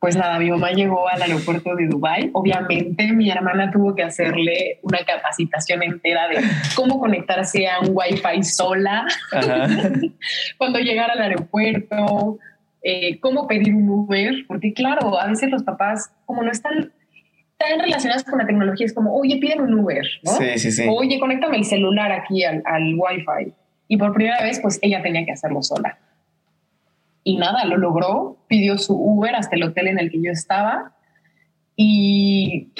C: pues nada, mi mamá llegó al aeropuerto de Dubai. Obviamente mi hermana tuvo que hacerle una capacitación entera de cómo conectarse a un wifi sola cuando llegara al aeropuerto, eh, cómo pedir un Uber, porque claro, a veces los papás como no están tan relacionados con la tecnología, es como, oye, piden un Uber, ¿no?
A: Sí, sí, sí.
C: Oye, conéctame el celular aquí al, al wifi. Y por primera vez, pues ella tenía que hacerlo sola y nada, lo logró, pidió su Uber hasta el hotel en el que yo estaba Y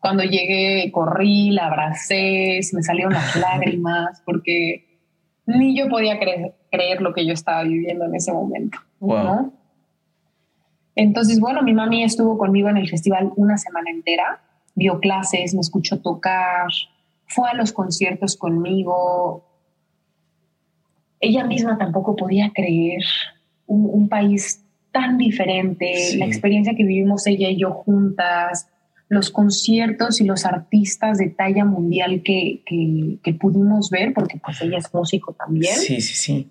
C: cuando llegué, corrí, la abracé, se me salieron las lágrimas, porque ni yo podía creer, creer lo que yo estaba viviendo en ese momento.
A: Wow.
C: Entonces, bueno, mi mami estuvo conmigo en el festival una semana entera, vio clases, me escuchó tocar, fue a los conciertos conmigo. Ella misma tampoco podía creer un, un país tan diferente,
A: Sí.
C: la experiencia que vivimos ella y yo juntas, los conciertos y los artistas de talla mundial que, que, que pudimos ver, porque pues ella es músico también.
A: Sí, sí, sí.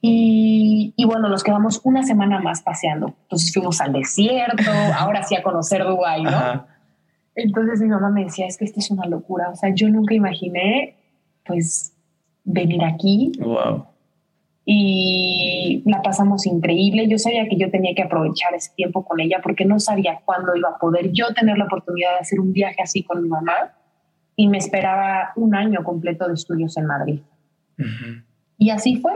C: Y, y bueno, nos quedamos una semana más paseando. Entonces fuimos al desierto, ahora sí a conocer Dubái, ¿no?
A: Ajá.
C: Entonces mi mamá me decía, es que esto es una locura. O sea, yo nunca imaginé, pues, venir aquí
A: Wow.
C: Y la pasamos increíble. Yo sabía que yo tenía que aprovechar ese tiempo con ella porque no sabía cuándo iba a poder yo tener la oportunidad de hacer un viaje así con mi mamá y me esperaba un año completo de estudios en Madrid.
A: Ujú.
C: Y así fue.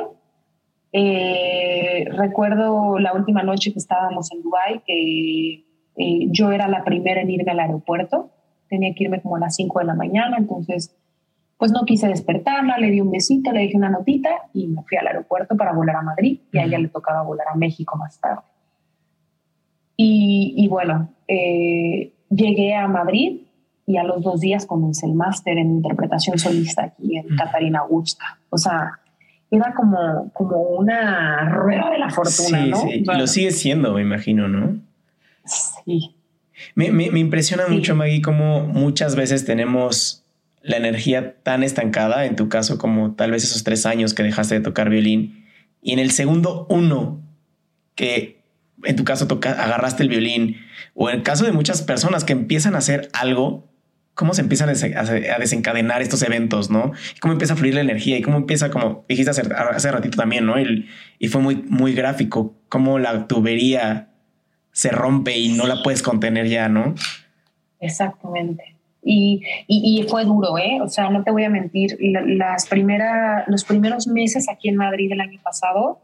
C: Eh, recuerdo la última noche que estábamos en Dubái que eh, yo era la primera en irme al aeropuerto. Tenía que irme como a las 5 de la mañana, entonces pues no quise despertarla, le di un besito, le dije una notita y me fui al aeropuerto para volar a Madrid y a ella le tocaba volar a México más tarde. Y, y bueno, eh, llegué a Madrid y a los dos días comencé el máster en interpretación solista aquí en. Catarina Augusta. O sea, era como, como una rueda de la fortuna,
A: sí,
C: ¿no?
A: sí.
C: Bueno,
A: lo sigue siendo, me imagino, ¿no?
C: sí.
A: Me, me- me impresiona
C: Sí.
A: mucho, Maggie, cómo muchas veces tenemos la energía tan estancada, en tu caso, como tal vez esos tres años que dejaste de tocar violín, y en el segundo uno que en tu caso toca, agarraste el violín, o en el caso de muchas personas que empiezan a hacer algo, cómo se empiezan a desen- a desencadenar estos eventos, ¿no? Cómo empieza a fluir la energía y cómo empieza, como dijiste hace, hace ratito también, ¿no? Y, y fue muy, muy gráfico, cómo la tubería se rompe y no la puedes contener ya, ¿no?
C: Exactamente. Y, y, y fue duro, ¿eh? O sea, no te voy a mentir. la- Las primera, los primeros meses aquí en Madrid el año pasado,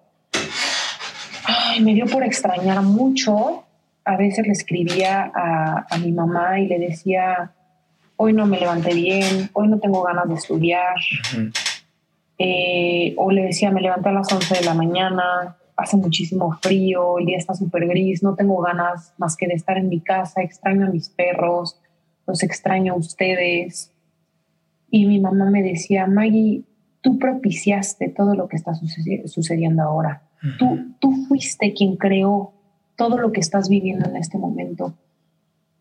C: ay, me dio por extrañar mucho. A veces le escribía a, a mi mamá y le decía, hoy no me levanté bien, hoy no tengo ganas de estudiar. Eh, o le decía, me levanté a las 11 de la mañana, hace muchísimo frío, el día está súper gris, no tengo ganas más que de estar en mi casa, extraño a mis perros, los extraño a ustedes. Y mi mamá me decía, Maggie, tú propiciaste todo lo que está sucedi- sucediendo ahora. Tú, tú fuiste quien creó todo lo que estás viviendo en este momento.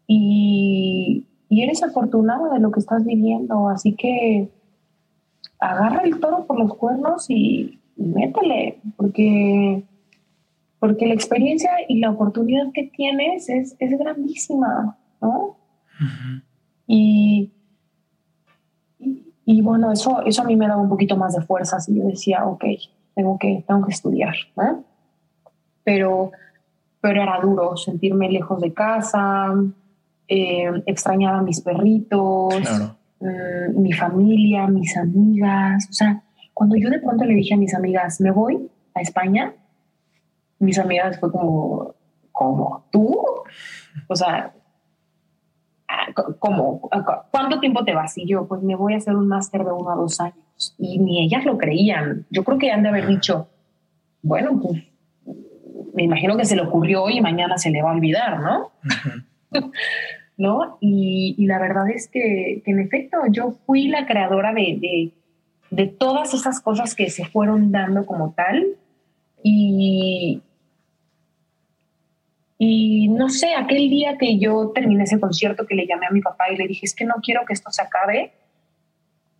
C: Y, y eres afortunada de lo que estás viviendo, así que agarra el toro por los cuernos y, y métele, porque, porque la experiencia y la oportunidad que tienes es, es grandísima, ¿no?
A: Ujú.
C: Y, y, y bueno, eso, eso a mí me daba un poquito más de fuerzas y yo decía, ok, tengo que, tengo que estudiar, ¿no? Pero, pero era duro sentirme lejos de casa, eh, extrañaba a mis perritos,
A: Claro.
C: mm, mi familia, mis amigas. O sea, cuando yo de pronto le dije a mis amigas, me voy a España, mis amigas fue como, ¿cómo? ¿Tú? O sea, ¿cómo? Ah, ¿Cuánto tiempo te vas? Y yo, pues me voy a hacer un máster de uno a dos años. Y ni ellas lo creían. Yo creo que han de haber dicho, bueno, pues me imagino que se le ocurrió y mañana se le va a olvidar, ¿no? ¿no? Y, y la verdad es que, que en efecto yo fui la creadora de, de, de todas esas cosas que se fueron dando como tal y, y no sé, aquel día que yo terminé ese concierto que le llamé a mi papá y le dije, es que no quiero que esto se acabe,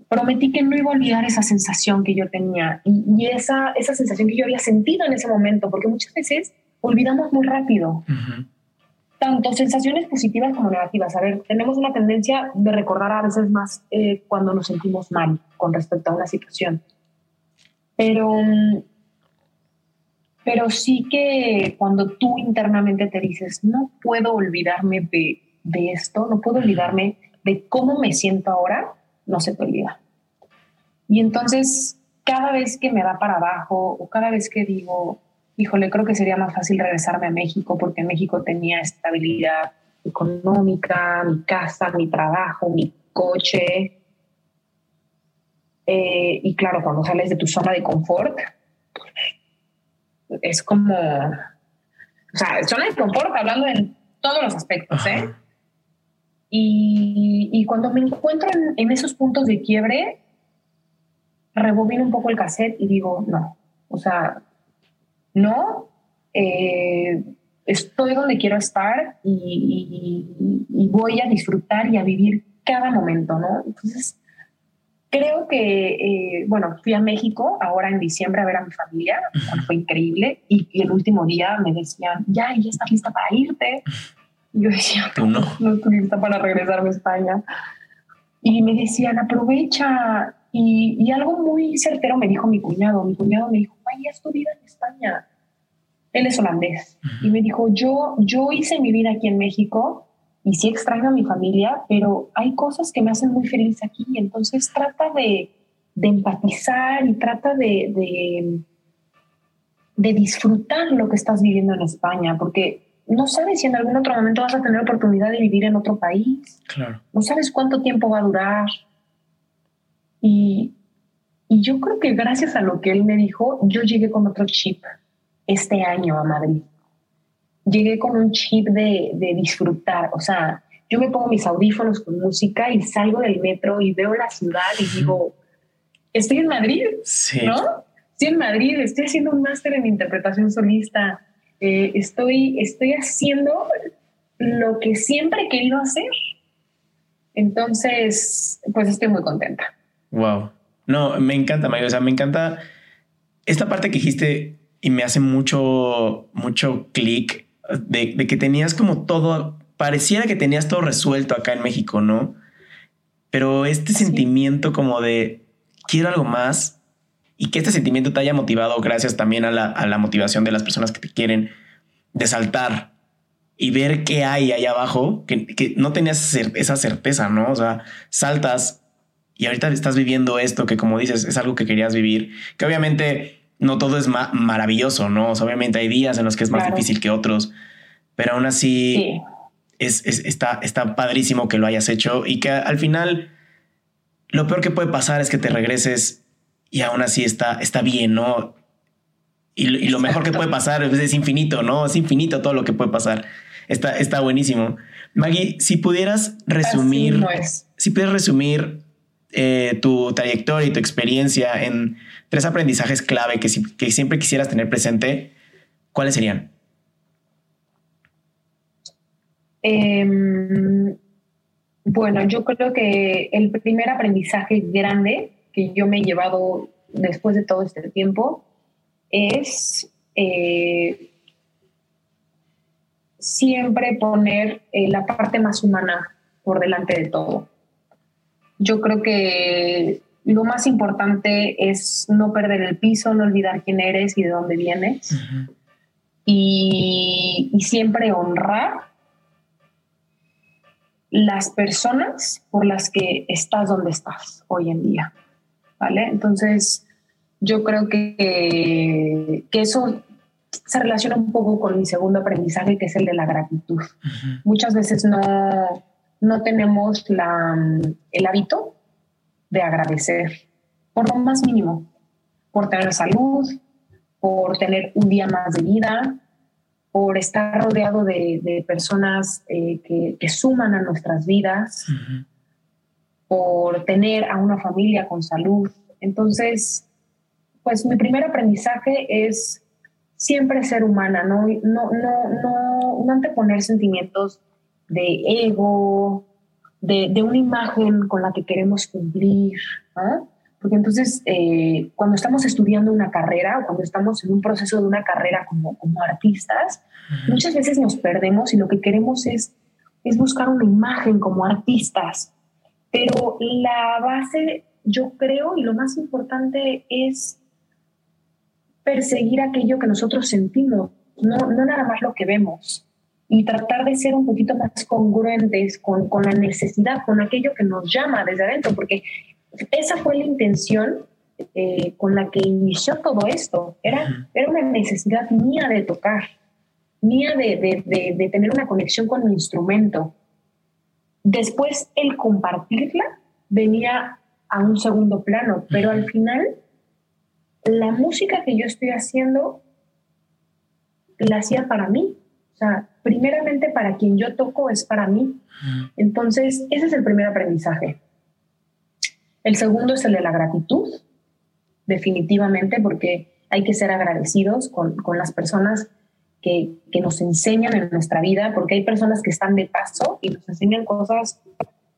C: prometí que no iba a olvidar esa sensación que yo tenía y, y esa, esa sensación que yo había sentido en ese momento, porque muchas veces olvidamos muy rápido
A: Ujú.
C: tanto sensaciones positivas como negativas. A ver, tenemos una tendencia de recordar a veces más eh, cuando nos sentimos mal con respecto a una situación. Pero, mm, pero sí que cuando tú internamente te dices, no puedo olvidarme de, de esto, no puedo olvidarme de cómo me siento ahora, no se te olvida. Y entonces, cada vez que me da para abajo o cada vez que digo, híjole, creo que sería más fácil regresarme a México porque en México tenía estabilidad, económica, mi casa, mi trabajo, mi coche. Eh, y claro, cuando sales de tu zona de confort, es como, o sea, zona de confort hablando en todos los aspectos, ¿eh? Y, cuando me encuentro en, esos puntos de quiebre, rebobino un poco el cassette y digo, no, o sea, no, eh, estoy donde quiero estar y, y, voy a disfrutar y a vivir cada momento, ¿no? Entonces, creo que, eh, bueno, fui a México ahora en diciembre a ver a mi familia, fue increíble, y, el último día me decían, ya, ya estás lista para irte. Y yo decía, no, no estoy lista para regresarme a España. Y me decían, aprovecha. Y, y, algo muy certero me dijo mi cuñado. Mi cuñado me dijo, vaya, es tu vida en España. Él es holandés. Y me dijo, yo, yo hice mi vida aquí en México y sí extraño a mi familia, pero hay cosas que me hacen muy feliz aquí. Entonces trata de, de empatizar y trata de, de, de, disfrutar lo que estás viviendo en España, porque no sabes si en algún otro momento vas a tener oportunidad de vivir en otro país.
A: Claro.
C: No sabes cuánto tiempo va a durar. Y, y yo creo que gracias a lo que él me dijo, yo llegué con otro chip este año a Madrid llegué con un chip de, disfrutar, o sea, yo me pongo mis audífonos con música y salgo del metro y veo la ciudad y digo, estoy en Madrid, ¿no? Estoy en Madrid, estoy haciendo un máster en interpretación solista, eh, estoy, estoy haciendo lo que siempre he querido hacer. Entonces, pues estoy muy contenta.
A: Wow. No, me encanta, Mario. O sea, me encanta esta parte que dijiste y me hace mucho, mucho clic de, que tenías como todo, pareciera que tenías todo resuelto acá en México, ¿no? Pero este sentimiento como de quiero algo más y que este sentimiento te haya motivado gracias también a la, motivación de las personas que te quieren, de saltar y ver qué hay ahí abajo, que, no tenías esa certeza, ¿no? O sea, saltas y ahorita estás viviendo esto que como dices es algo que querías vivir, que obviamente no todo es maravilloso, ¿no? obviamente hay días en los que es más difícil que otros, pero aún así es, está, está padrísimo que lo hayas hecho y que al final lo peor que puede pasar es que te regreses y aún así está, está bien, ¿no? Y, lo mejor que puede pasar es, infinito, ¿no? Es infinito todo lo que puede pasar. Está, está buenísimo. Maggie, si pudieras resumir, si pudieras resumir eh, tu trayectoria y tu experiencia en tres aprendizajes clave que, siempre quisieras tener presente, ¿cuáles serían?
C: Em, bueno, yo creo que el primer aprendizaje grande que yo me he llevado después de todo este tiempo es eh, siempre poner eh, la parte más humana por delante de todo yo creo que lo más importante es no perder el piso, no olvidar quién eres y de dónde vienes. y, siempre honrar las personas por las que estás donde estás hoy en día. ¿Vale? Entonces, yo creo que, que eso se relaciona un poco con mi segundo aprendizaje, que es el de la gratitud. Muchas veces no, no tenemos la, el hábito de agradecer por lo más mínimo, por tener salud, por tener un día más de vida, por estar rodeado de, personas eh, que, suman a nuestras vidas, por tener a una familia con salud. Entonces, pues mi primer aprendizaje es siempre ser humana, no, no, no, no, no anteponer sentimientos de ego, de, de, una imagen con la que queremos cumplir. Porque entonces, eh, cuando estamos estudiando una carrera o cuando estamos en un proceso de una carrera como, como artistas, muchas veces nos perdemos y lo que queremos es, es buscar una imagen como artistas. Pero la base, yo creo, y lo más importante es perseguir aquello que nosotros sentimos, no, no nada más lo que vemos y tratar de ser un poquito más congruentes con, con, la necesidad, con aquello que nos llama desde adentro, porque esa fue la intención eh, con la que inició todo esto. Era, era una necesidad mía de tocar, mía de, de, tener una conexión con mi instrumento. Después el compartirla venía a un segundo plano, pero al final la música que yo estoy haciendo la hacía para mí. O sea, primeramente para quien yo toco es para mí. Entonces, ese es el primer aprendizaje. El segundo es el de la gratitud, definitivamente, porque hay que ser agradecidos con, con las personas que, que, nos enseñan en nuestra vida, porque hay personas que están de paso y nos enseñan cosas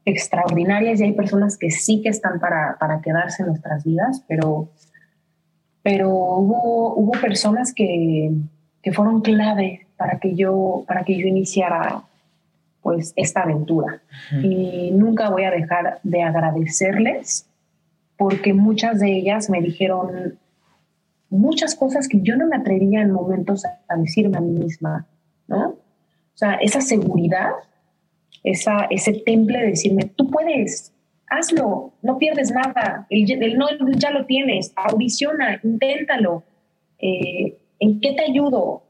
C: extraordinarias y hay personas que sí que están para, para quedarse en nuestras vidas, pero, pero hubo, hubo personas que, que fueron clave para que yo, para que yo iniciara pues esta aventura. Y nunca voy a dejar de agradecerles porque muchas de ellas me dijeron muchas cosas que yo no me atrevía en momentos a decirme a mí misma, ¿no? O sea, esa seguridad, esa, ese temple de decirme, tú puedes, hazlo, no pierdes nada, el, no ya lo tienes, audiciona, inténtalo, eh, ¿en qué te ayudo?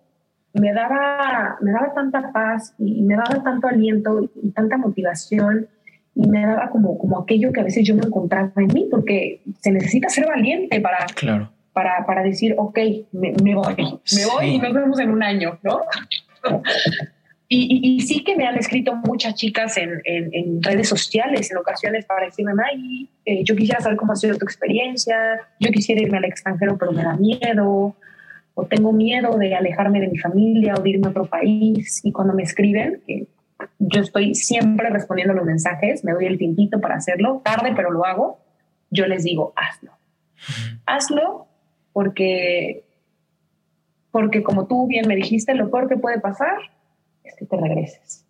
C: Me daba, me daba tanta paz y me daba tanto aliento y tanta motivación y me daba como, como aquello que a veces yo no encontraba en mí, porque se necesita ser valiente para,
A: claro.
C: para, para decir, ok, me, voy, me voy y nos vemos en un año, ¿no? Y, y, sí que me han escrito muchas chicas en, en, redes sociales en ocasiones para decirme, May, eh, yo quisiera saber cómo ha sido tu experiencia, yo quisiera irme al extranjero, pero me da miedo, o tengo miedo de alejarme de mi familia o de irme a otro país. Y cuando me escriben, que yo estoy siempre respondiendo los mensajes, me doy el tiempito para hacerlo, tarde, pero lo hago, yo les digo, hazlo. Hazlo porque, porque como tú bien me dijiste, lo peor que puede pasar es que te regreses.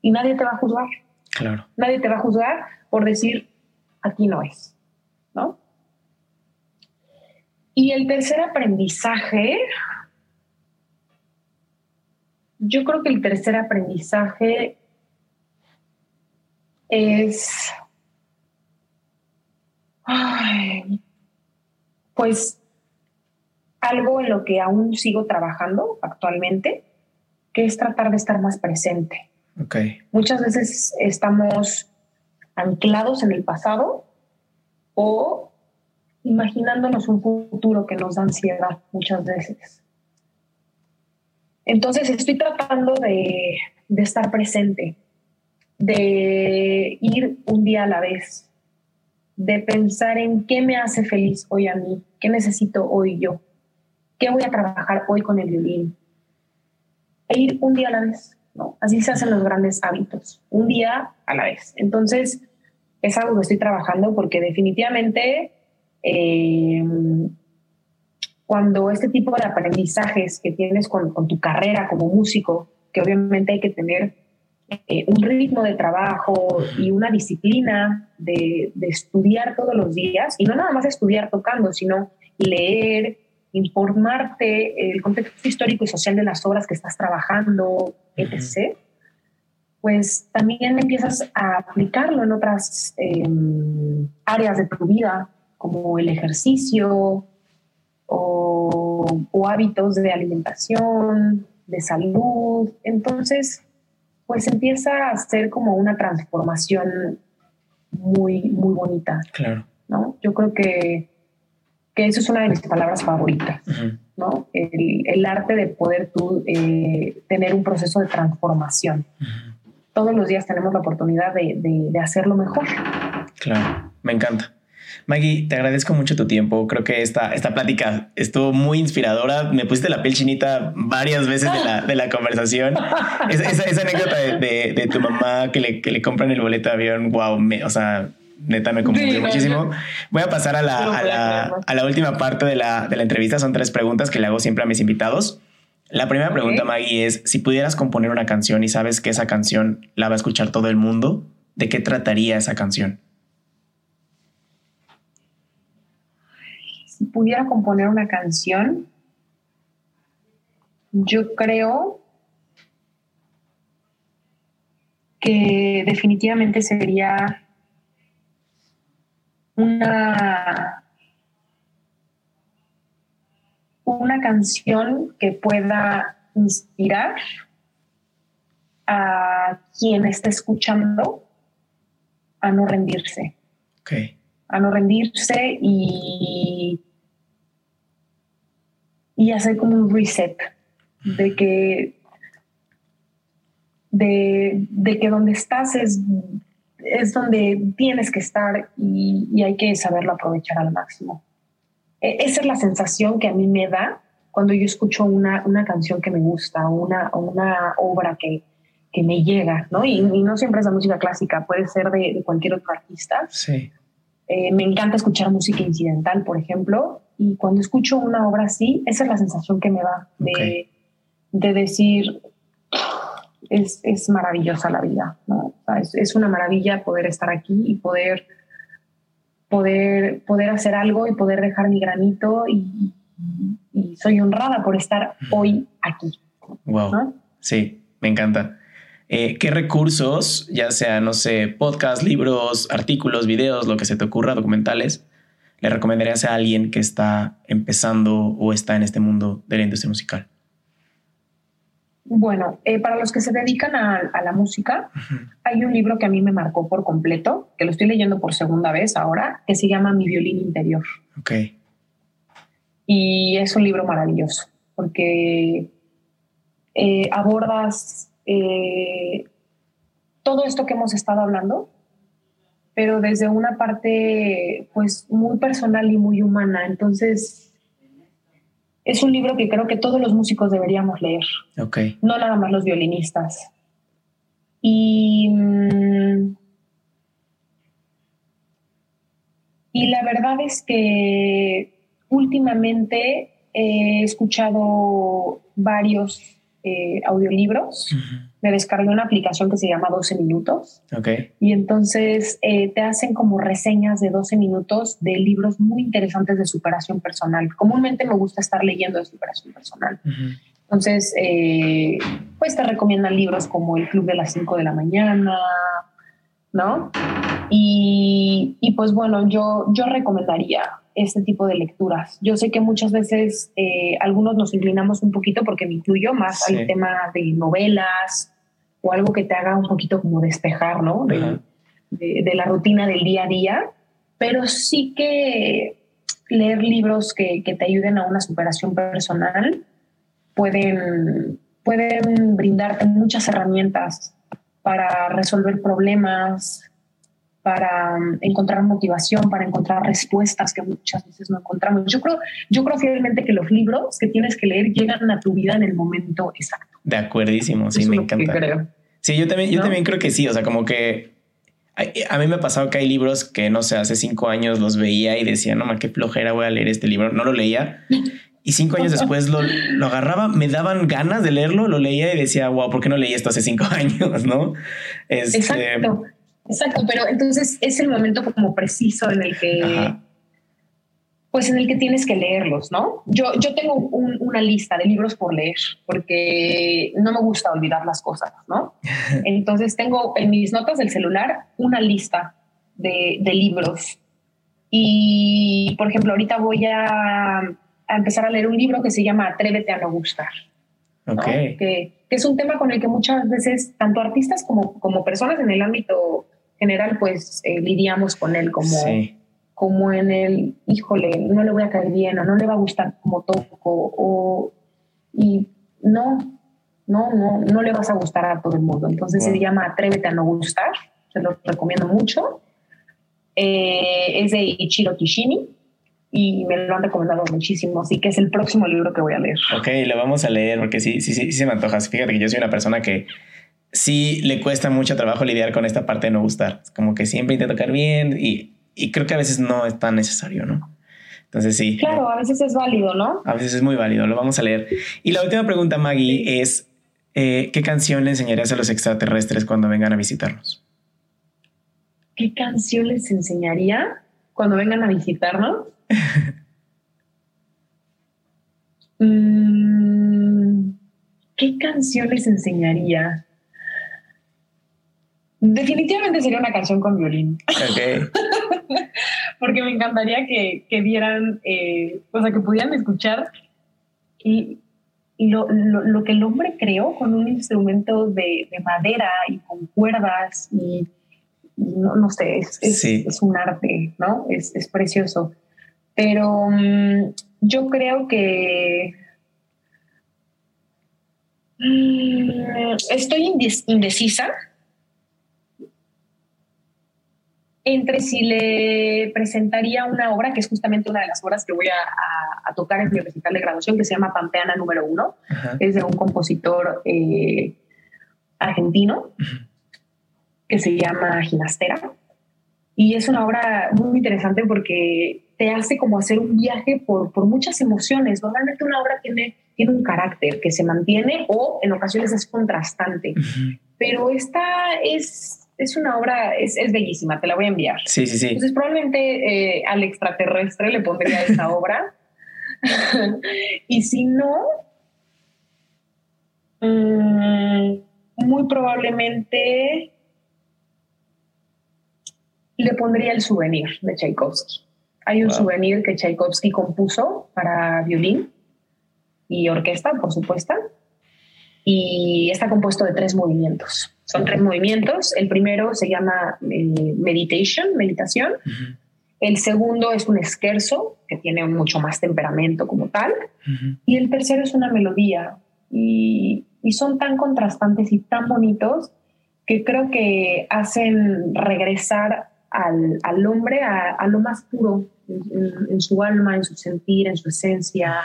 C: Y nadie te va a juzgar.
A: Claro.
C: Nadie te va a juzgar por decir, aquí no es, ¿no? Y el tercer aprendizaje, yo creo que el tercer aprendizaje es, pues, algo en lo que aún sigo trabajando actualmente, que es tratar de estar más presente.
A: Okay.
C: Muchas veces estamos anclados en el pasado o imaginándonos un futuro que nos da ansiedad muchas veces. Entonces estoy tratando de, de estar presente, de ir un día a la vez, de pensar en qué me hace feliz hoy a mí, qué necesito hoy yo, qué voy a trabajar hoy con el violín. E ir un día a la vez, ¿no? Así se hacen los grandes hábitos, un día a la vez. Entonces, es algo que estoy trabajando porque definitivamente eh, cuando este tipo de aprendizajes que tienes con, tu carrera como músico, que obviamente hay que tener eh, un ritmo de trabajo y una disciplina de, estudiar todos los días, y no nada más estudiar tocando, sino leer, informarte el contexto histórico y social de las obras que estás trabajando, etc., pues también empiezas a aplicarlo en otras em, áreas de tu vida, como el ejercicio o, hábitos de alimentación, de salud. Entonces, pues empieza a ser como una transformación muy, muy bonita.
A: Claro.
C: ¿no? Yo creo que, que eso es una de mis palabras favoritas, ¿no? El, arte de poder tú eh, tener un proceso de transformación. Todos los días tenemos la oportunidad de, de, de hacerlo mejor.
A: Claro, me encanta. Maggie, te agradezco mucho tu tiempo. Creo que esta, esta plática estuvo muy inspiradora. Me pusiste la piel chinita varias veces de la, de la conversación. esa, esa, anécdota de, de, tu mamá que le, que le compran el boleto de avión, wow, me, o sea, neta me conmovió muchísimo. Voy a pasar a la, a la, a la, última parte de la, de la entrevista. Son tres preguntas que le hago siempre a mis invitados. La primera pregunta, Maggie, es si pudieras componer una canción y sabes que esa canción la va a escuchar todo el mundo, ¿de qué trataría esa canción?
C: Si pudiera componer una canción, yo creo que definitivamente sería una, una canción que pueda inspirar a quien está escuchando a no rendirse. A no rendirse y, y hacer como un reset de que de, de que donde estás es, es donde tienes que estar y, y hay que saberlo aprovechar al máximo. E, esa es la sensación que a mí me da cuando yo escucho una, una canción que me gusta, una, una obra que, que me llega, ¿no? Y, no siempre es la música clásica, puede ser de, cualquier otro artista.
A: Sí.
C: Eh, me encanta escuchar música incidental, por ejemplo, y cuando escucho una obra así, esa es la sensación que me da de, de decir, es, es, maravillosa la vida, ¿no? es, es, una maravilla poder estar aquí y poder, poder, poder hacer algo y poder dejar mi granito y, y soy honrada por estar hoy aquí.
A: Wow. Sí, me encanta. Eh, ¿Qué recursos, ya sea, no sé, podcast, libros, artículos, videos, lo que se te ocurra, documentales, le recomendarías a alguien que está empezando o está en este mundo de la industria musical?
C: Bueno, eh, para los que se dedican a, la música, hay un libro que a mí me marcó por completo, que lo estoy leyendo por segunda vez ahora, que se llama Mi violín interior.
A: Ok.
C: Y es un libro maravilloso, porque eh, abordas eh, todo esto que hemos estado hablando, pero desde una parte pues muy personal y muy humana. Entonces, es un libro que creo que todos los músicos deberíamos leer.
A: Okay.
C: No nada más los violinistas. Y, mm, y la verdad es que últimamente he escuchado varios eh, audiolibros me descargué una aplicación que se llama 12 minutos.
A: Okay.
C: Y entonces eh, te hacen como reseñas de 12 minutos de libros muy interesantes de superación personal. Comúnmente me gusta estar leyendo de superación personal. Entonces, eh, pues te recomiendan libros como El Club de las 5 de la mañana, ¿no? Y, y pues bueno, yo, yo recomendaría este tipo de lecturas. Yo sé que muchas veces eh, algunos nos inclinamos un poquito, porque me incluyo más al tema de novelas o algo que te haga un poquito como despejar, ¿no? De, de, la rutina del día a día, pero sí que leer libros que, que te ayuden a una superación personal pueden, pueden brindarte muchas herramientas para resolver problemas, para um, encontrar motivación, para encontrar respuestas que muchas veces no encontramos. Yo creo, yo creo fielmente que los libros que tienes que leer llegan a tu vida en el momento exacto.
A: De acuerdísimo, sí, me encanta. Creo. Sí, yo también, yo también creo que sí, o sea, como que a mí me ha pasado que hay libros que, no sé, hace cinco años los veía y decía, no, ma, qué flojera voy a leer este libro. No lo leía. Y cinco años después lo, lo, agarraba, me daban ganas de leerlo, lo leía y decía, wow, ¿por qué no leí esto hace cinco años? ¿No?
C: Este, Exacto. Exacto, pero entonces es el momento como preciso en el que, pues en el que tienes que leerlos, ¿no? Yo, yo tengo una lista de libros por leer porque no me gusta olvidar las cosas, ¿no? Entonces tengo en mis notas del celular una lista de, libros. Y, por ejemplo, ahorita voy a, empezar a leer un libro que se llama Atrévete a no gustar.
A: Okay.
C: Que, que, es un tema con el que muchas veces, tanto artistas como, como personas en el ámbito general, pues eh, lidiamos con él como, como en el, híjole, no le voy a caer bien o no le va a gustar como toco o, y no, no, no, no le vas a gustar a todo el mundo. Entonces se llama Atrévete a no gustar, se lo recomiendo mucho. Eh, es de Ichiro Kishini y me lo han recomendado muchísimo, así que es el próximo libro que voy a leer.
A: Ok, lo vamos a leer porque sí, sí, sí, sí se me antoja. Fíjate que yo soy una persona que sí le cuesta mucho trabajo lidiar con esta parte de no gustar. Como que siempre intento tocar bien y, y, creo que a veces no es tan necesario, ¿no? Entonces sí.
C: Claro, a veces es válido, ¿no?
A: A veces es muy válido, lo vamos a leer. Y la última pregunta, Maggie, es, eh, ¿qué canción le enseñarías a los extraterrestres cuando vengan a visitarnos?
C: ¿Qué canción les enseñaría cuando vengan a visitarnos? Mm, ¿Qué canción les enseñaría? Definitivamente sería una canción con violín. Porque me encantaría que, que vieran, eh, o sea, que pudieran escuchar lo, lo, que el hombre creó con un instrumento de, de madera y con cuerdas y, no, no, sé, es, es, es, un arte, ¿no? Es, es precioso. Pero mm, yo creo que mm, estoy indecisa entre si le presentaría una obra, que es justamente una de las obras que voy a, tocar en mi recital de graduación, que se llama Pampeana número uno. Es de un compositor eh, argentino que se llama Ginastera. Y es una obra muy interesante porque te hace como hacer un viaje por, por muchas emociones. Normalmente una obra tiene, tiene un carácter que se mantiene o en ocasiones es contrastante. Pero esta es es una obra, es, bellísima, te la voy a enviar.
A: Sí, sí, sí.
C: Entonces probablemente eh, al extraterrestre le pondría esa obra. y si no, mm, muy probablemente le pondría el souvenir de Tchaikovsky. Hay un souvenir que Tchaikovsky compuso para violín y orquesta, por supuesto, y está compuesto de tres movimientos. Son tres movimientos. El primero se llama eh, meditation, meditación. El segundo es un esquerzo, que tiene mucho más temperamento como tal. Y el tercero es una melodía. Y, son tan contrastantes y tan bonitos que creo que hacen regresar al, hombre a, lo más puro en, su alma, en su sentir, en su esencia.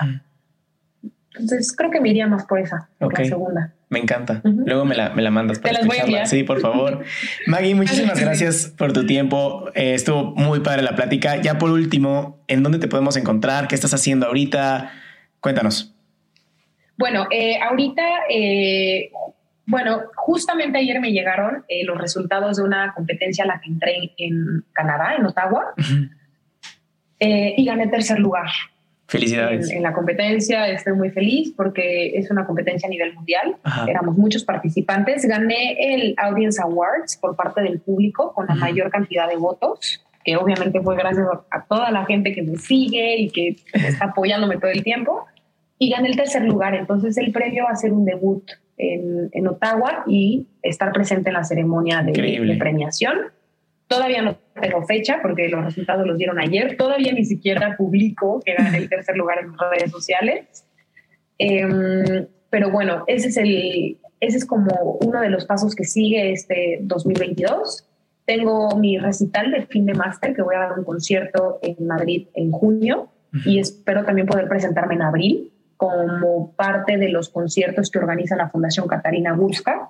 C: Entonces creo que me iría más por esa, por la segunda.
A: Me encanta. Luego me la, me la mandas
C: para Te las voy a
A: Sí, por favor. Maggie, muchísimas gracias por tu tiempo. Eh, estuvo muy padre la plática. Ya por último, ¿en dónde te podemos encontrar? ¿Qué estás haciendo ahorita? Cuéntanos.
C: Bueno, eh, ahorita, eh, bueno, justamente ayer me llegaron los resultados de una competencia a la que entré en Canadá, en Ottawa, y gané tercer lugar.
A: Felicidades.
C: En, la competencia estoy muy feliz porque es una competencia a nivel mundial. Éramos muchos participantes. Gané el Audience Awards por parte del público con la mayor cantidad de votos, que obviamente fue gracias a toda la gente que me sigue y que está apoyándome todo el tiempo. Y gané el tercer lugar. Entonces el premio va a ser un debut en, en Ottawa y estar presente en la ceremonia de, de premiación. Todavía no tengo fecha porque los resultados los dieron ayer. Todavía ni siquiera publico que era el tercer lugar en redes sociales. Em, pero bueno, ese es, el, ese es como uno de los pasos que sigue este 2022. Tengo mi recital de fin de máster que voy a dar un concierto en Madrid en junio y espero también poder presentarme en abril como parte de los conciertos que organiza la Fundación Catarina Busca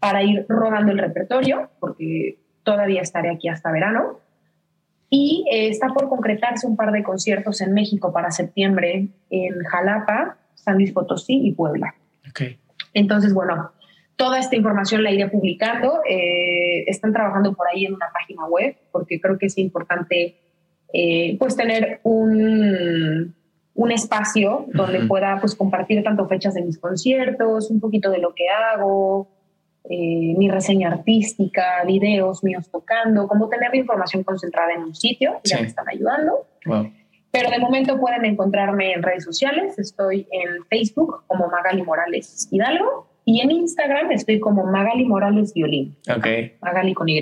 C: para ir rodando el repertorio, porque todavía estaré aquí hasta verano. Y eh, está por concretarse un par de conciertos en México para septiembre en Jalapa, San Luis Potosí y Puebla.
A: Okay.
C: Entonces, bueno, toda esta información la iré publicando. Eh, están trabajando por ahí en una página web porque creo que es importante eh, pues tener un, un espacio donde pueda pues compartir tanto fechas de mis conciertos, un poquito de lo que hago, eh, mi reseña artística, videos míos tocando, como tener la información concentrada en un sitio, ya me están ayudando. Pero de momento pueden encontrarme en redes sociales, estoy en Facebook como Magali Morales Hidalgo y en Instagram estoy como Magali Morales Violín.
A: Ok.
C: Magali con Y.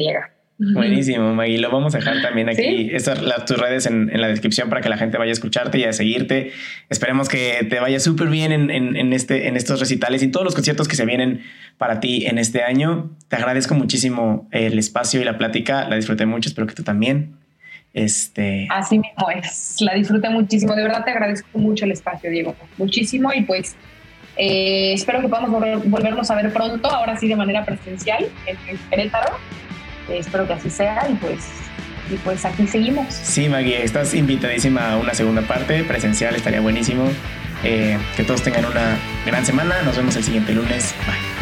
A: Buenísimo, Maggie. Lo vamos a dejar también aquí, estas, tus redes en, la descripción para que la gente vaya a escucharte y a seguirte. Esperemos que te vaya súper bien en, este, en estos recitales y todos los conciertos que se vienen para ti en este año. Te agradezco muchísimo el espacio y la plática. La disfruté mucho, espero que tú también. Este...
C: Así mismo es, la disfruté muchísimo. De verdad te agradezco mucho el espacio, Diego. Muchísimo y pues eh, espero que podamos volvernos a ver pronto, ahora sí de manera presencial en, en Querétaro espero que así sea y pues, y pues aquí seguimos.
A: Sí, Maggie, estás invitadísima a una segunda parte presencial, estaría buenísimo. Eh, que todos tengan una gran semana, nos vemos el siguiente lunes. Bye.